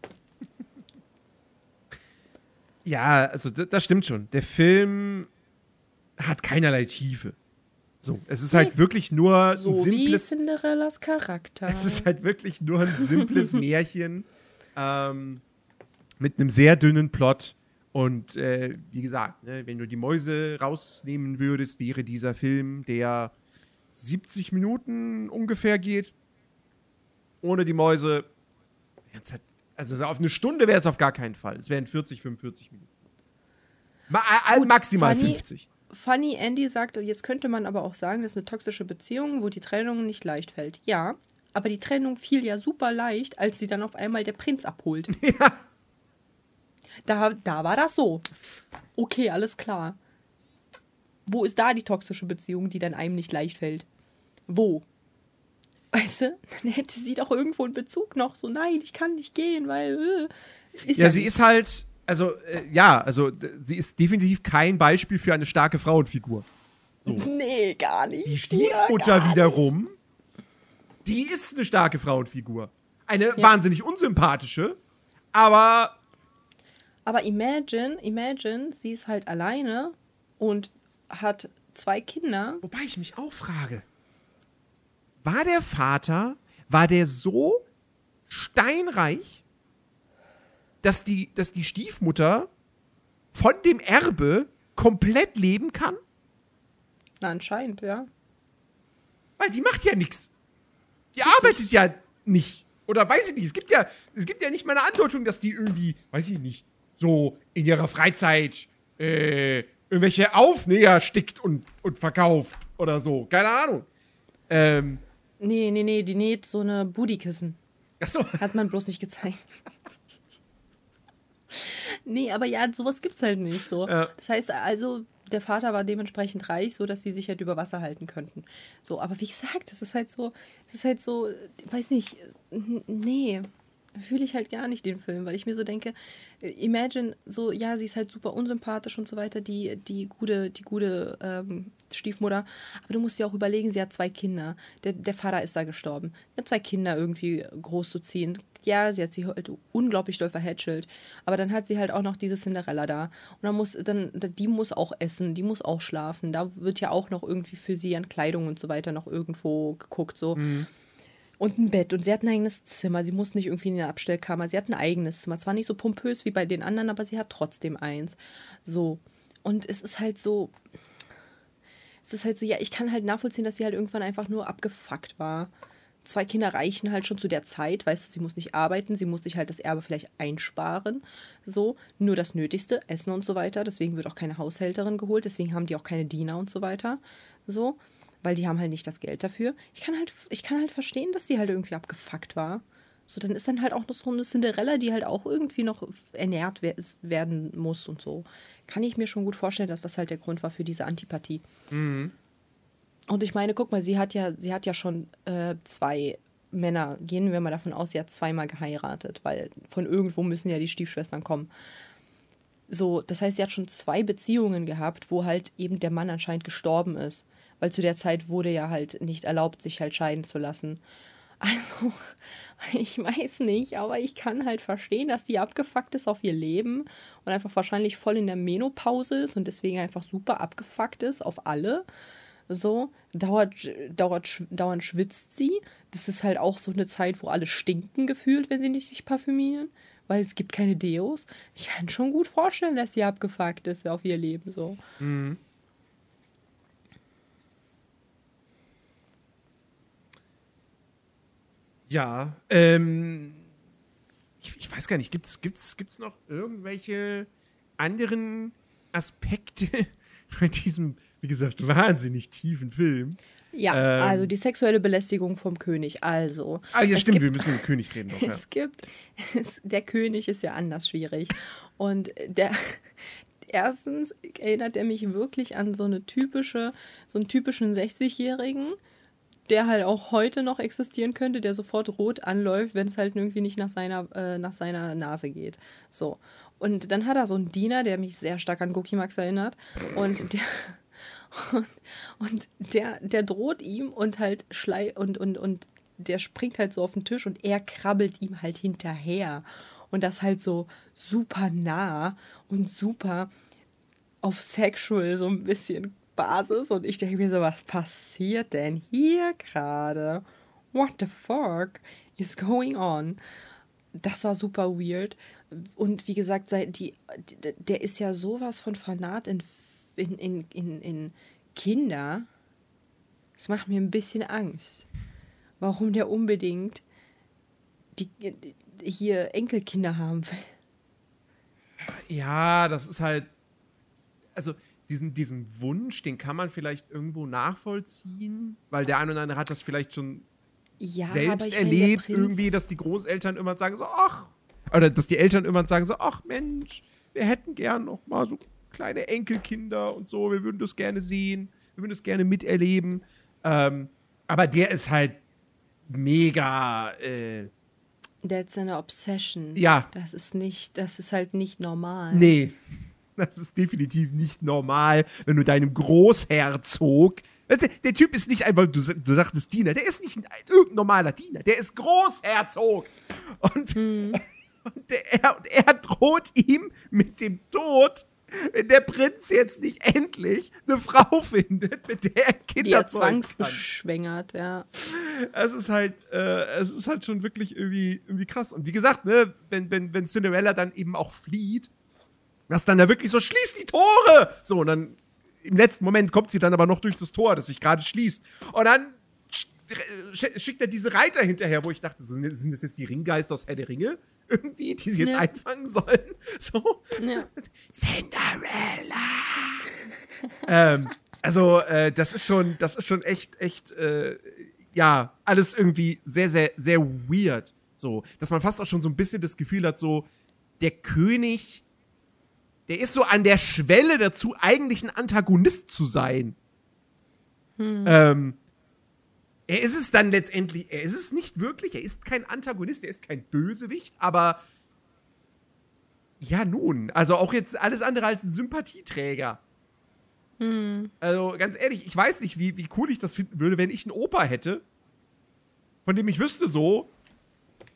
Ja, also das stimmt schon. Der Film hat keinerlei Tiefe. So, es ist halt wirklich nur So ein wie simples. Cinderellas Charakter. *laughs* Es ist halt wirklich nur ein simples *laughs* Märchen ähm, mit einem sehr dünnen Plot. Und äh, wie gesagt, ne, wenn du die Mäuse rausnehmen würdest, wäre dieser Film, der 70 Minuten ungefähr geht. Ohne die Mäuse. Halt, also auf eine Stunde wäre es auf gar keinen Fall. Es wären 40, 45 Minuten. Ma äh, Gut, maximal Fanny- 50. Funny Andy sagt, jetzt könnte man aber auch sagen, das ist eine toxische Beziehung, wo die Trennung nicht leicht fällt. Ja, aber die Trennung fiel ja super leicht, als sie dann auf einmal der Prinz abholt. *laughs* Ja. Da, da war das so. Okay, alles klar. Wo ist da die toxische Beziehung, die dann einem nicht leicht fällt? Wo? Weißt du, dann hätte sie doch irgendwo einen Bezug noch. So, nein, ich kann nicht gehen, weil. Äh, ist Ja, sie nicht. ist halt, also, äh, ja, also, sie ist definitiv kein Beispiel für eine starke Frauenfigur. *laughs* Nee, gar nicht. Die Ja, Stiefmutter gar wiederum, die ist eine starke Frauenfigur. Eine wahnsinnig unsympathische, aber Aber imagine, imagine, sie ist halt alleine und hat zwei Kinder. wobei ich mich auch frage, war der Vater, war der so steinreich, dass die, dass die Stiefmutter von dem Erbe komplett leben kann? Na, anscheinend, ja. Weil die macht ja nichts. Die arbeitet ja nicht. Oder weiß ich nicht. Es gibt ja, es gibt ja nicht mal eine Andeutung, dass die irgendwie, weiß ich nicht, so in ihrer Freizeit äh, irgendwelche Aufnäher stickt und, und verkauft oder so. Keine Ahnung. Ähm, Nee, nee, nee, die näht so eine Bootykissen. achso. Hat man bloß nicht gezeigt. Nee, aber ja, sowas gibt's halt nicht so. Ja. Das heißt also, der Vater war dementsprechend reich, so dass sie sich halt über Wasser halten könnten. So, aber wie gesagt, das ist halt so, das ist halt so, weiß nicht, nee, fühle ich halt gar nicht den Film, weil ich mir so denke, äh, imagine so, ja, sie ist halt super unsympathisch und so weiter, die, die gute, die gute ähm, Stiefmutter, aber du musst dir auch überlegen, sie hat zwei Kinder. Der, der Vater ist da gestorben. Sie hat zwei Kinder irgendwie groß zu ziehen. Ja, sie hat sie halt unglaublich doll verhätschelt, aber dann hat sie halt auch noch diese Cinderella da und dann muss dann die muss auch essen, die muss auch schlafen. Da wird ja auch noch irgendwie für sie an Kleidung und so weiter noch irgendwo geguckt so. Mhm und ein Bett und sie hat ein eigenes Zimmer. Sie muss nicht irgendwie in eine Abstellkammer. Sie hat ein eigenes Zimmer. Zwar nicht so pompös wie bei den anderen, aber sie hat trotzdem eins. So. Und es ist halt so. Es ist halt so, ja, ich kann halt nachvollziehen, dass sie halt irgendwann einfach nur abgefuckt war. Zwei Kinder reichen halt schon zu der Zeit, weißt du, sie muss nicht arbeiten, sie muss sich halt das Erbe vielleicht einsparen. So, nur das Nötigste, Essen und so weiter. Deswegen wird auch keine Haushälterin geholt, deswegen haben die auch keine Diener und so weiter. So weil die haben halt nicht das Geld dafür. Ich kann halt, ich kann halt verstehen, dass sie halt irgendwie abgefuckt war. So, dann ist dann halt auch noch so eine Cinderella, die halt auch irgendwie noch ernährt we werden muss und so. Kann ich mir schon gut vorstellen, dass das halt der Grund war für diese Antipathie. Mhm. Und ich meine, guck mal, sie hat ja, sie hat ja schon äh, zwei Männer, gehen wir mal davon aus, sie hat zweimal geheiratet, weil von irgendwo müssen ja die Stiefschwestern kommen. So, das heißt, sie hat schon zwei Beziehungen gehabt, wo halt eben der Mann anscheinend gestorben ist weil zu der Zeit wurde ja halt nicht erlaubt, sich halt scheiden zu lassen. *laughs* Also, ich weiß nicht, aber ich kann halt verstehen, dass die abgefuckt ist auf ihr Leben und einfach wahrscheinlich voll in der Menopause ist und deswegen einfach super abgefuckt ist auf alle. So, dauert, dauert, dauernd schwitzt sie. Das ist halt auch so eine Zeit, wo alle stinken gefühlt, wenn sie nicht sich parfümieren, weil es gibt keine Deos. Ich kann schon gut vorstellen, dass sie abgefuckt ist auf ihr Leben so. Mhm. Ja, ähm, ich, ich, weiß gar nicht, gibt es gibt's, gibt's noch irgendwelche anderen Aspekte *laughs* bei diesem, wie gesagt, wahnsinnig tiefen Film? Ja, ähm, also die sexuelle Belästigung vom König. Also. Ah, ja, stimmt, gibt, wir müssen mit dem König reden. Doch, *laughs* ja. Es gibt, es, der König ist ja anders schwierig. Und der, erstens erinnert er mich wirklich an so eine typische, so einen typischen 60-Jährigen, der halt auch heute noch existieren könnte, der sofort rot anläuft, wenn es halt irgendwie nicht nach seiner, äh, nach seiner Nase geht. So. Und dann hat er so einen Diener, der mich sehr stark an Goki Max erinnert. Und der. *laughs* Und, und der, der droht ihm und halt schlei und, und, und der springt halt so auf den Tisch und er krabbelt ihm halt hinterher. Und das halt so super nah und super auf sexual so ein bisschen Basis und ich denke mir so, was passiert denn hier gerade? What the fuck is going on? Das war super weird. Und wie gesagt, die, der ist ja sowas von Fanat in, in, in, in, in Kinder. Das macht mir ein bisschen Angst. Warum der unbedingt die, hier Enkelkinder haben will. Ja, das ist halt. Also, diesen, diesen Wunsch, den kann man vielleicht irgendwo nachvollziehen, weil der eine oder andere hat das vielleicht schon ja, selbst erlebt, irgendwie, dass die Großeltern immer sagen so, ach, oder dass die Eltern immer sagen so, ach Mensch, wir hätten gern noch mal so kleine Enkelkinder und so, wir würden das gerne sehen, wir würden das gerne miterleben. Ähm, aber der ist halt mega. Äh, That's an obsession. Ja. Das ist nicht, das ist halt nicht normal. Nee. Das ist definitiv nicht normal, wenn du deinem Großherzog. Der, der Typ ist nicht einfach, du, du sagtest Diener, der ist nicht ein, irgendein normaler Diener, der ist Großherzog. Und, hm. und, der, und er droht ihm mit dem Tod, wenn der Prinz jetzt nicht endlich eine Frau *laughs* findet, mit der er Kinder er zwangsbeschwängert, ja. Es ist halt, äh, es ist halt schon wirklich irgendwie, irgendwie krass. Und wie gesagt, ne, wenn, wenn, wenn Cinderella dann eben auch flieht, dass dann da wirklich so, schließt die Tore! So, und dann im letzten Moment kommt sie dann aber noch durch das Tor, das sich gerade schließt. Und dann schickt er diese Reiter hinterher, wo ich dachte, so, sind das jetzt die Ringgeister aus Herr der Ringe? *laughs* Irgendwie, die sie jetzt ja. einfangen sollen? *laughs* So. Ja. Cinderella! *laughs* ähm, also, äh, das ist schon, das ist schon echt, echt, äh, ja, alles irgendwie sehr, sehr, sehr weird. So, dass man fast auch schon so ein bisschen das Gefühl hat, so, der König der ist so an der Schwelle dazu, eigentlich ein Antagonist zu sein. Hm. Ähm, er ist es dann letztendlich, er ist es nicht wirklich, er ist kein Antagonist, er ist kein Bösewicht, aber ja, nun, also auch jetzt alles andere als ein Sympathieträger. Hm. Also ganz ehrlich, ich weiß nicht, wie, wie cool ich das finden würde, wenn ich einen Opa hätte, von dem ich wüsste so,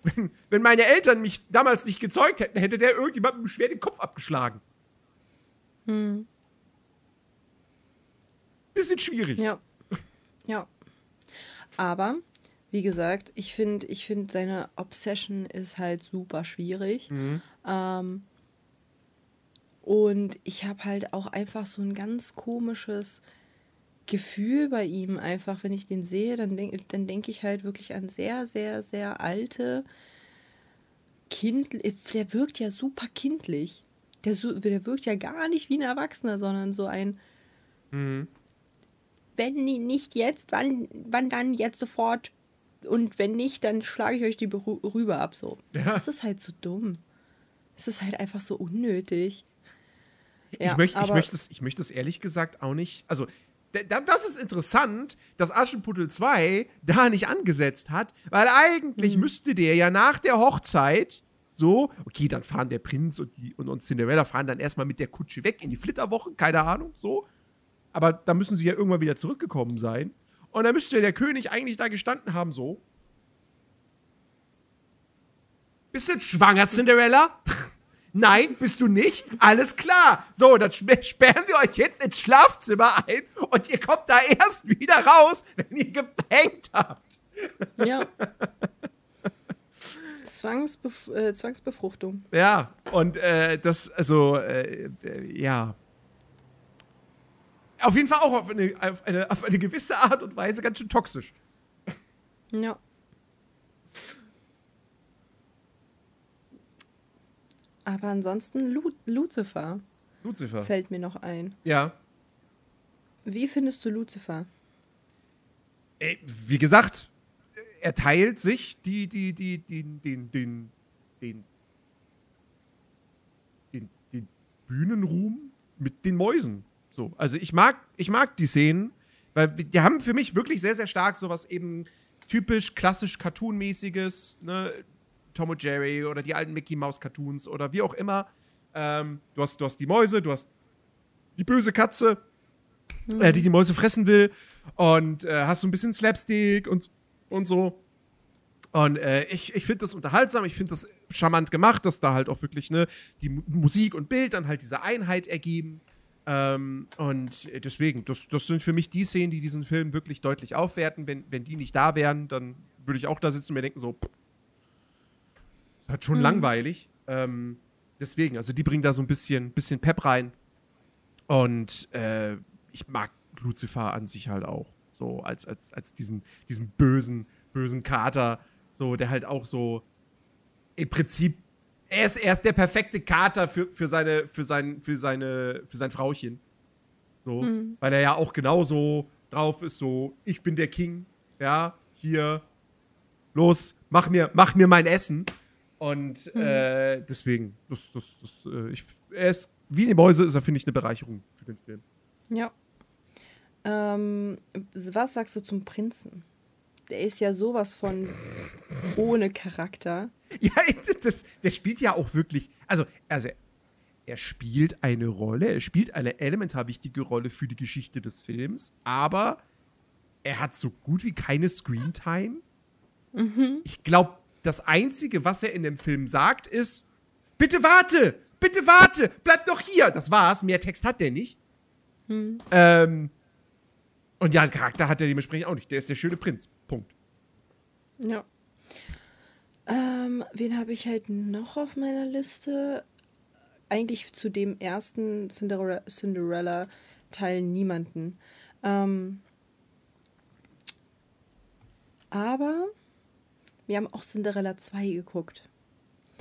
wenn, wenn meine Eltern mich damals nicht gezeugt hätten, hätte der irgendjemandem schwer den Kopf abgeschlagen. Hm. Bisschen schwierig. Ja. Ja. Aber, wie gesagt, ich finde, ich find, seine Obsession ist halt super schwierig. Mhm. Ähm, und ich habe halt auch einfach so ein ganz komisches Gefühl bei ihm. Einfach, wenn ich den sehe, dann denke dann denk ich halt wirklich an sehr, sehr, sehr alte Kind. Der wirkt ja super kindlich. Der, der wirkt ja gar nicht wie ein Erwachsener, sondern so ein. Mhm. Wenn nicht jetzt, wann, wann dann jetzt sofort? Und wenn nicht, dann schlage ich euch die rüber ab. So. Ja. Das ist halt so dumm. Es ist halt einfach so unnötig. Ja, ich, möchte, ich, möchte es, ich möchte es ehrlich gesagt auch nicht. Also, das ist interessant, dass Aschenputtel 2 da nicht angesetzt hat, weil eigentlich hm. müsste der ja nach der Hochzeit so, okay, dann fahren der Prinz und, die, und, und Cinderella fahren dann erstmal mit der Kutsche weg in die Flitterwochen, keine Ahnung, so. Aber da müssen sie ja irgendwann wieder zurückgekommen sein. Und dann müsste der König eigentlich da gestanden haben, so. Bist du jetzt schwanger, Cinderella? *laughs* Nein, bist du nicht? Alles klar. So, dann sperren wir euch jetzt ins Schlafzimmer ein und ihr kommt da erst wieder raus, wenn ihr gepengt habt. Ja. *laughs* Zwangsbef äh, Zwangsbefruchtung. Ja, und äh, das, also, äh, äh, ja. Auf jeden Fall auch auf eine, auf, eine, auf eine gewisse Art und Weise ganz schön toxisch. Ja. Aber ansonsten Lu Lucifer. Lucifer. Fällt mir noch ein. Ja. Wie findest du Lucifer? Ey, wie gesagt, er teilt sich die, die, die, die, den, den, den, den, den Bühnenruhm mit den Mäusen. So, also ich mag, ich mag die Szenen, weil die haben für mich wirklich sehr, sehr stark sowas eben typisch klassisch Cartoon-mäßiges, ne? Tom und Jerry oder die alten Mickey Mouse Cartoons oder wie auch immer. Ähm, du, hast, du hast die Mäuse, du hast die böse Katze, äh, die die Mäuse fressen will und äh, hast so ein bisschen Slapstick und, und so. Und äh, ich, ich finde das unterhaltsam, ich finde das charmant gemacht, dass da halt auch wirklich ne, die Musik und Bild dann halt diese Einheit ergeben. Ähm, und deswegen, das, das sind für mich die Szenen, die diesen Film wirklich deutlich aufwerten. Wenn, wenn die nicht da wären, dann würde ich auch da sitzen und mir denken, so, pff, halt schon mhm. langweilig. Ähm, deswegen, also die bringen da so ein bisschen, bisschen Pep rein. Und äh, ich mag Lucifer an sich halt auch. So als, als, als diesen, diesen bösen, bösen Kater, so, der halt auch so im Prinzip, er ist, er ist der perfekte Kater für, für, seine, für, sein, für, seine, für sein Frauchen. So, mhm. weil er ja auch genauso drauf ist, so, ich bin der King, ja, hier, los, mach mir, mach mir mein Essen. Und mhm. äh, deswegen, das, das, das, äh, ich, er ist, wie die Mäuse ist er, finde ich, eine Bereicherung für den Film. Ja. Ähm, was sagst du zum Prinzen? Der ist ja sowas von ohne Charakter. *laughs* Ja, *laughs* das, der spielt ja auch wirklich, also, also er spielt eine Rolle, er spielt eine elementar wichtige Rolle für die Geschichte des Films, aber er hat so gut wie keine Screentime. Mhm. Ich glaube, das Einzige, was er in dem Film sagt, ist: Bitte warte! Bitte warte! Bleib doch hier! Das war's. Mehr Text hat der nicht. Hm. Ähm, und ja, einen Charakter hat er dementsprechend auch nicht. Der ist der schöne Prinz. Punkt. Ja. Ähm, wen habe ich halt noch auf meiner Liste? Eigentlich zu dem ersten Cinderella-Teil Cinderella niemanden. Ähm, aber wir haben auch Cinderella 2 geguckt.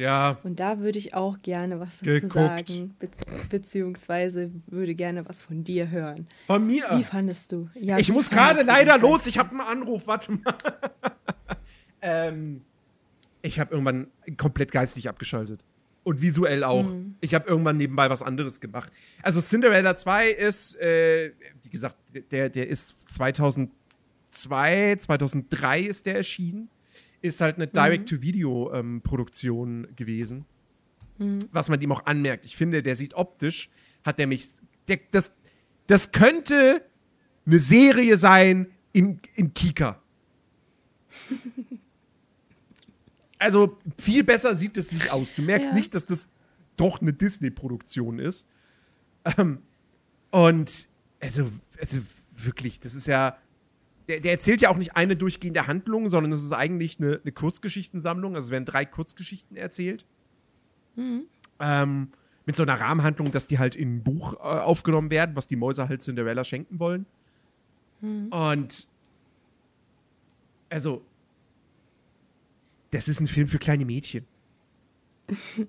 Ja. Und da würde ich auch gerne was dazu geguckt. sagen, be beziehungsweise würde gerne was von dir hören. Von mir? Wie fandest du? Ja, ich muss gerade leider los, ich habe einen Anruf, warte mal. *laughs* ähm, ich habe irgendwann komplett geistig abgeschaltet. Und visuell auch. Mhm. Ich habe irgendwann nebenbei was anderes gemacht. Also Cinderella 2 ist, äh, wie gesagt, der, der ist 2002, 2003 ist der erschienen. Ist halt eine. Direct-to-Video-Produktion ähm, gewesen. Mhm. Was man ihm auch anmerkt. Ich finde, der sieht optisch, hat der mich. Der, das, das könnte eine Serie sein im, im Kika. *laughs* also viel besser sieht es nicht aus. Du merkst ja. nicht, dass das doch eine Disney-Produktion ist. Ähm, und also, also wirklich, das ist ja. Der, der, erzählt ja auch nicht eine durchgehende Handlung, sondern es ist eigentlich eine, eine Kurzgeschichtensammlung. Also es werden drei Kurzgeschichten erzählt. Mhm. Ähm, mit so einer Rahmenhandlung, dass die halt in ein Buch äh, aufgenommen werden, was die Mäuse halt Cinderella schenken wollen. Mhm. Und also, das ist ein Film für kleine Mädchen. *laughs*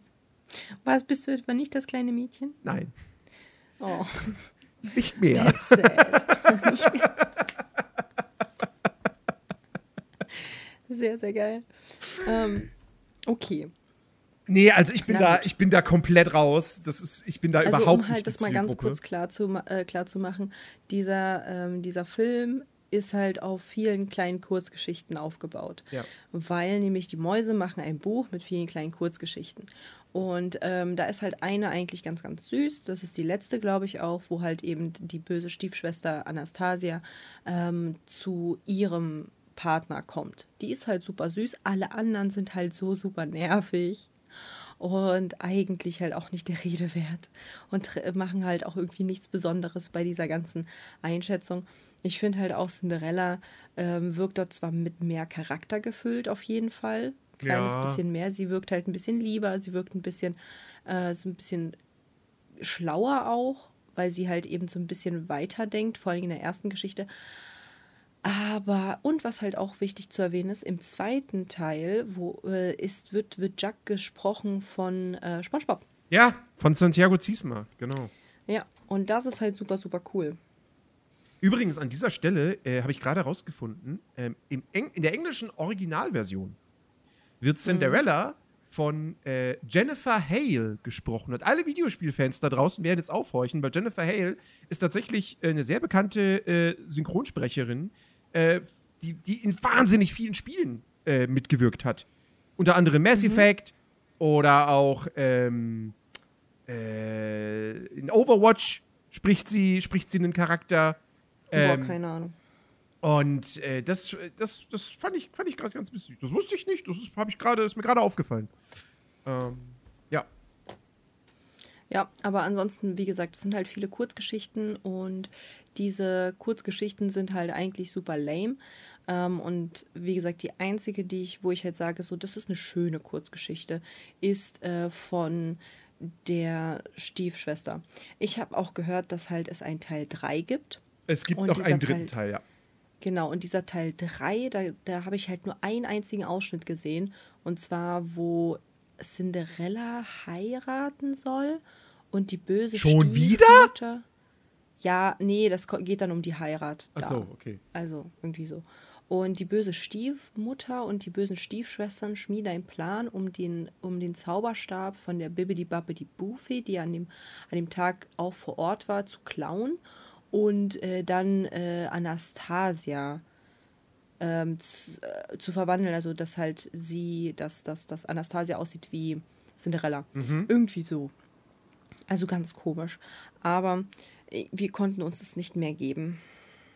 Was, bist du etwa nicht das kleine Mädchen? Nein. Oh. Nicht mehr. That's sad. *laughs* nicht mehr. Sehr, sehr geil. Ähm, okay. Nee, also ich bin Na, da, ich bin da komplett raus. Das ist, ich bin da also, überhaupt um halt nicht. Das mal ganz kurz klar zu, äh, klar zu machen, dieser, ähm, dieser Film ist halt auf vielen kleinen Kurzgeschichten aufgebaut. Ja. Weil nämlich die Mäuse machen ein Buch mit vielen kleinen Kurzgeschichten. Und ähm, da ist halt eine eigentlich ganz, ganz süß. Das ist die letzte, glaube ich, auch, wo halt eben die böse Stiefschwester Anastasia ähm, zu ihrem Partner kommt. Die ist halt super süß. Alle anderen sind halt so super nervig und eigentlich halt auch nicht der Rede wert und machen halt auch irgendwie nichts Besonderes bei dieser ganzen Einschätzung. Ich finde halt auch Cinderella ähm, wirkt dort zwar mit mehr Charakter gefüllt, auf jeden Fall. Kleines ja. bisschen mehr. Sie wirkt halt ein bisschen lieber, sie wirkt ein bisschen, äh, so ein bisschen schlauer auch, weil sie halt eben so ein bisschen weiter denkt, vor allem in der ersten Geschichte. Aber, und was halt auch wichtig zu erwähnen ist, im zweiten Teil, wo äh, ist, wird, wird Jack gesprochen von äh, SpongeBob. Ja, von Santiago Ziesma, genau. Ja, und das ist halt super, super cool. Übrigens, an dieser Stelle äh, habe ich gerade herausgefunden, ähm, in der englischen Originalversion wird Cinderella mhm. von äh, Jennifer Hale gesprochen. Und alle Videospielfans da draußen werden jetzt aufhorchen, weil Jennifer Hale ist tatsächlich äh, eine sehr bekannte äh, Synchronsprecherin, äh, die, die in wahnsinnig vielen Spielen äh, mitgewirkt hat. Unter anderem Mass mhm. Effect oder auch ähm, in Overwatch spricht sie, spricht sie einen Charakter. Ähm, Boah, keine Ahnung. Und äh, das, das, das fand ich, fand ich gerade ganz witzig. Das wusste ich nicht. Das ist, ich grade, ist mir gerade aufgefallen. Ähm. Ja, aber ansonsten, wie gesagt, es sind halt viele Kurzgeschichten und diese Kurzgeschichten sind halt eigentlich super lame. Ähm, und wie gesagt, die einzige, die ich, wo ich halt sage, so, das ist eine schöne Kurzgeschichte, ist äh, von der Stiefschwester. Ich habe auch gehört, dass halt es ein Teil 3 gibt. Es gibt noch einen dritten Teil, Teil, ja. Genau, und dieser Teil 3, da, da habe ich halt nur einen einzigen Ausschnitt gesehen. Und zwar, wo Cinderella heiraten soll und die böse Schon wieder? Ja, nee, das geht dann um die Heirat. Ach so, okay. Also irgendwie so. Und die böse Stiefmutter und die bösen Stiefschwestern schmieden einen Plan, um den, um den Zauberstab von der Bibbidi Babbidi Buffy, die an dem, an dem Tag auch vor Ort war, zu klauen und äh, dann äh, Anastasia ähm, zu, äh, zu, verwandeln, also dass halt sie, dass, dass, dass Anastasia aussieht wie Cinderella. Mhm. Irgendwie so. Also ganz komisch. Aber äh, wir konnten uns es nicht mehr geben.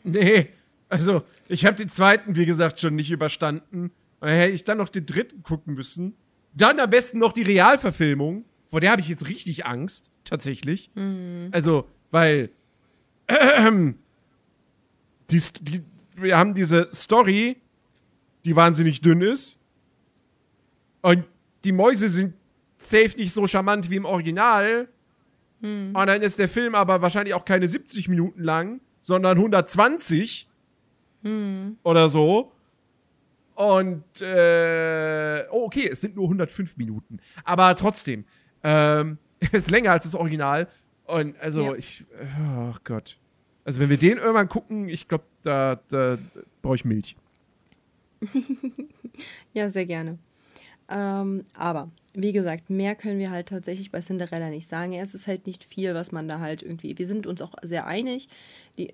Nee, also ich habe den zweiten, wie gesagt, schon nicht überstanden. Hätte ich dann noch den dritten gucken müssen. Dann am besten noch die Realverfilmung. Vor der habe ich jetzt richtig Angst, tatsächlich. Mhm. Also, weil *clears throat* die, die, wir haben diese Story, die wahnsinnig dünn ist. Und die Mäuse sind safe nicht so charmant wie im Original. Hm. Und dann ist der Film aber wahrscheinlich auch keine 70 Minuten lang, sondern 120 hm. oder so. Und, äh, oh, okay, es sind nur 105 Minuten. Aber trotzdem, ähm, *laughs* ist länger als das Original. Und also ja. ich, oh Gott. Also wenn wir den irgendwann gucken, ich glaube, da, da brauche ich Milch. *laughs* ja, sehr gerne. Ähm, aber, wie gesagt, mehr können wir halt tatsächlich bei Cinderella nicht sagen. Es ist halt nicht viel, was man da halt irgendwie. Wir sind uns auch sehr einig. Die,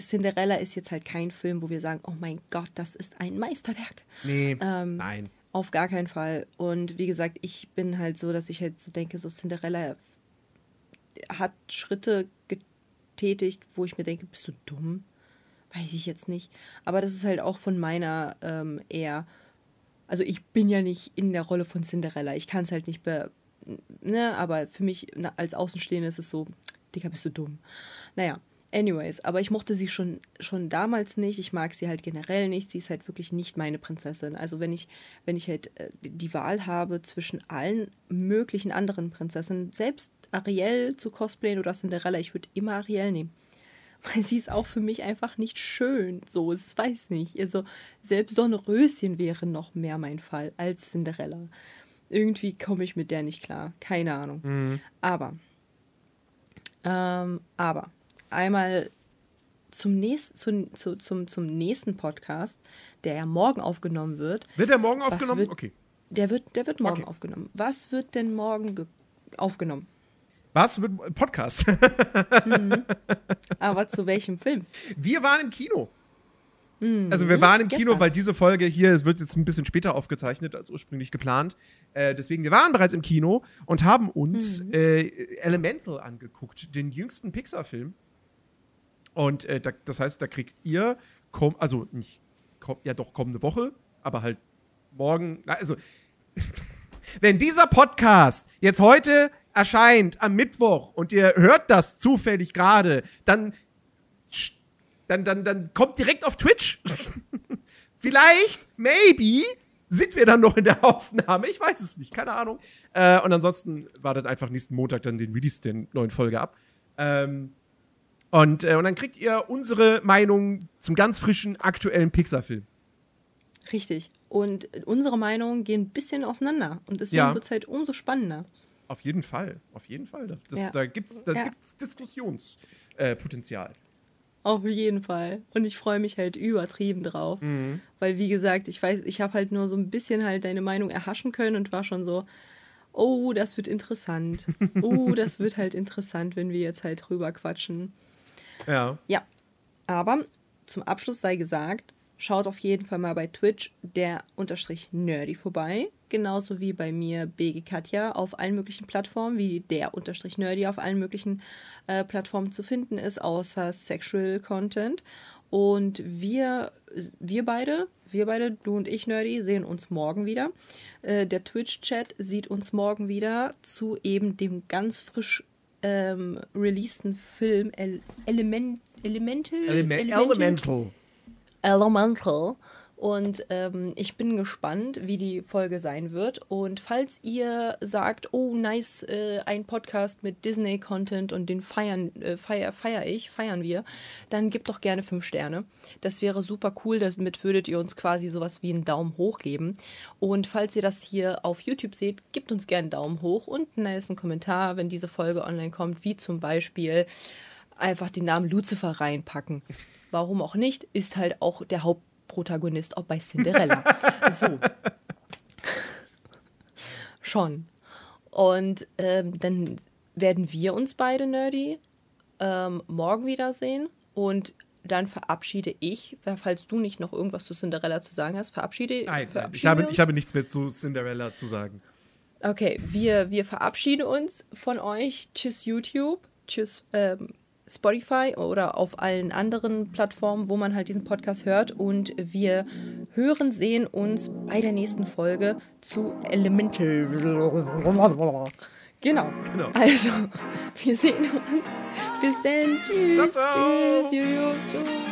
Cinderella ist jetzt halt kein Film, wo wir sagen, oh mein Gott, das ist ein Meisterwerk. Nee, Ähm, nein. Auf gar keinen Fall. Und wie gesagt, ich bin halt so, dass ich halt so denke, so Cinderella hat Schritte getätigt, wo ich mir denke, bist du dumm? Weiß ich jetzt nicht. Aber das ist halt auch von meiner ähm, eher. Also ich bin ja nicht in der Rolle von Cinderella. Ich kann es halt nicht be. Ne, aber für mich na, als Außenstehende ist es so, Digga, bist du dumm. Naja, anyways, aber ich mochte sie schon, schon damals nicht. Ich mag sie halt generell nicht. Sie ist halt wirklich nicht meine Prinzessin. Also wenn ich, wenn ich halt äh, die Wahl habe zwischen allen möglichen anderen Prinzessinnen, selbst Ariel zu cosplayen oder Cinderella, ich würde immer Ariel nehmen. Weil *laughs* sie ist auch für mich einfach nicht schön. So, ich weiß nicht. Also, selbst Dornröschen wäre noch mehr mein Fall als Cinderella. Irgendwie komme ich mit der nicht klar. Keine Ahnung. Aber, ähm, aber, einmal zum nächsten, zu, zu, zum, zum nächsten Podcast, der ja morgen aufgenommen wird. Wird er morgen aufgenommen? wird- okay. Der wird, der wird morgen Okay. aufgenommen. Was wird denn morgen ge- aufgenommen? Was? Mit Podcast? *laughs* Aber zu welchem Film? Wir waren im Kino. Also wir waren im Kino, Mhm. gestern. weil diese Folge hier, es wird jetzt ein bisschen später aufgezeichnet als ursprünglich geplant. Äh, deswegen, wir waren bereits im Kino und haben uns Mhm. äh, Elemental angeguckt, den jüngsten Pixar-Film. Und äh, da, das heißt, da kriegt ihr, komm, also nicht, komm, ja doch kommende Woche, aber halt morgen, also *laughs* wenn dieser Podcast jetzt heute erscheint am Mittwoch und ihr hört das zufällig gerade, dann dann, dann, dann kommt direkt auf Twitch. *laughs* Vielleicht, maybe, sind wir dann noch in der Aufnahme. Ich weiß es nicht, keine Ahnung. Äh, und ansonsten wartet einfach nächsten Montag dann den Release der neuen Folge ab. Ähm, und, äh, und dann kriegt ihr unsere Meinung zum ganz frischen, aktuellen Pixar-Film. Richtig. Und unsere Meinungen gehen ein bisschen auseinander. Und deswegen Ja. wird es halt umso spannender. Auf jeden Fall, auf jeden Fall. Das, Ja. Da gibt es da Ja. gibt's Diskussionspotenzial. Äh, Potenzial. Auf jeden Fall. Und ich freue mich halt übertrieben drauf. Mhm. Weil, wie gesagt, ich weiß, ich habe halt nur so ein bisschen halt deine Meinung erhaschen können und war schon so, oh, das wird interessant. *laughs* Oh, das wird halt interessant, wenn wir jetzt halt drüber quatschen. ja. Ja, aber zum Abschluss sei gesagt, schaut auf jeden Fall mal bei Twitch der unterstrich nerdy vorbei. Genauso wie bei mir BG Katja auf allen möglichen Plattformen, wie der unterstrich nerdy auf allen möglichen äh, Plattformen zu finden ist, außer Sexual Content. Und wir, wir beide, wir beide, du und ich, Nerdy, sehen uns morgen wieder. Äh, der Twitch-Chat sieht uns morgen wieder zu eben dem ganz frisch ähm, releaseden Film El Element Elemental Eleme Elemental. Elemental. Und ähm, ich bin gespannt, wie die Folge sein wird. Und falls ihr sagt, oh nice, äh, ein Podcast mit Disney-Content und den feiern, äh, feier, feier ich, feiern wir, dann gebt doch gerne fünf Sterne. Das wäre super cool. Damit würdet ihr uns quasi sowas wie einen Daumen hoch geben. Und falls ihr das hier auf YouTube seht, gebt uns gerne einen Daumen hoch und einen nicen Kommentar, wenn diese Folge online kommt, wie zum Beispiel einfach den Namen Lucifer reinpacken. Warum auch nicht, ist halt auch der Hauptprotagonist, auch bei Cinderella. *laughs* so. Schon. Und ähm, dann werden wir uns beide, Nerdy, ähm, morgen wiedersehen. Und dann verabschiede ich, falls du nicht noch irgendwas zu Cinderella zu sagen hast, verabschiede, Nein, nein ich, habe, uns. ich habe nichts mehr zu Cinderella zu sagen. Okay, wir, wir verabschieden uns von euch. Tschüss YouTube, tschüss ähm, Spotify oder auf allen anderen Plattformen, wo man halt diesen Podcast hört. Und wir hören, sehen uns bei der nächsten Folge zu Elemental. Genau. Genau. Also, wir sehen uns. Bis dann. Tschüss. Ciao, ciao. Tschüss. Tschüss.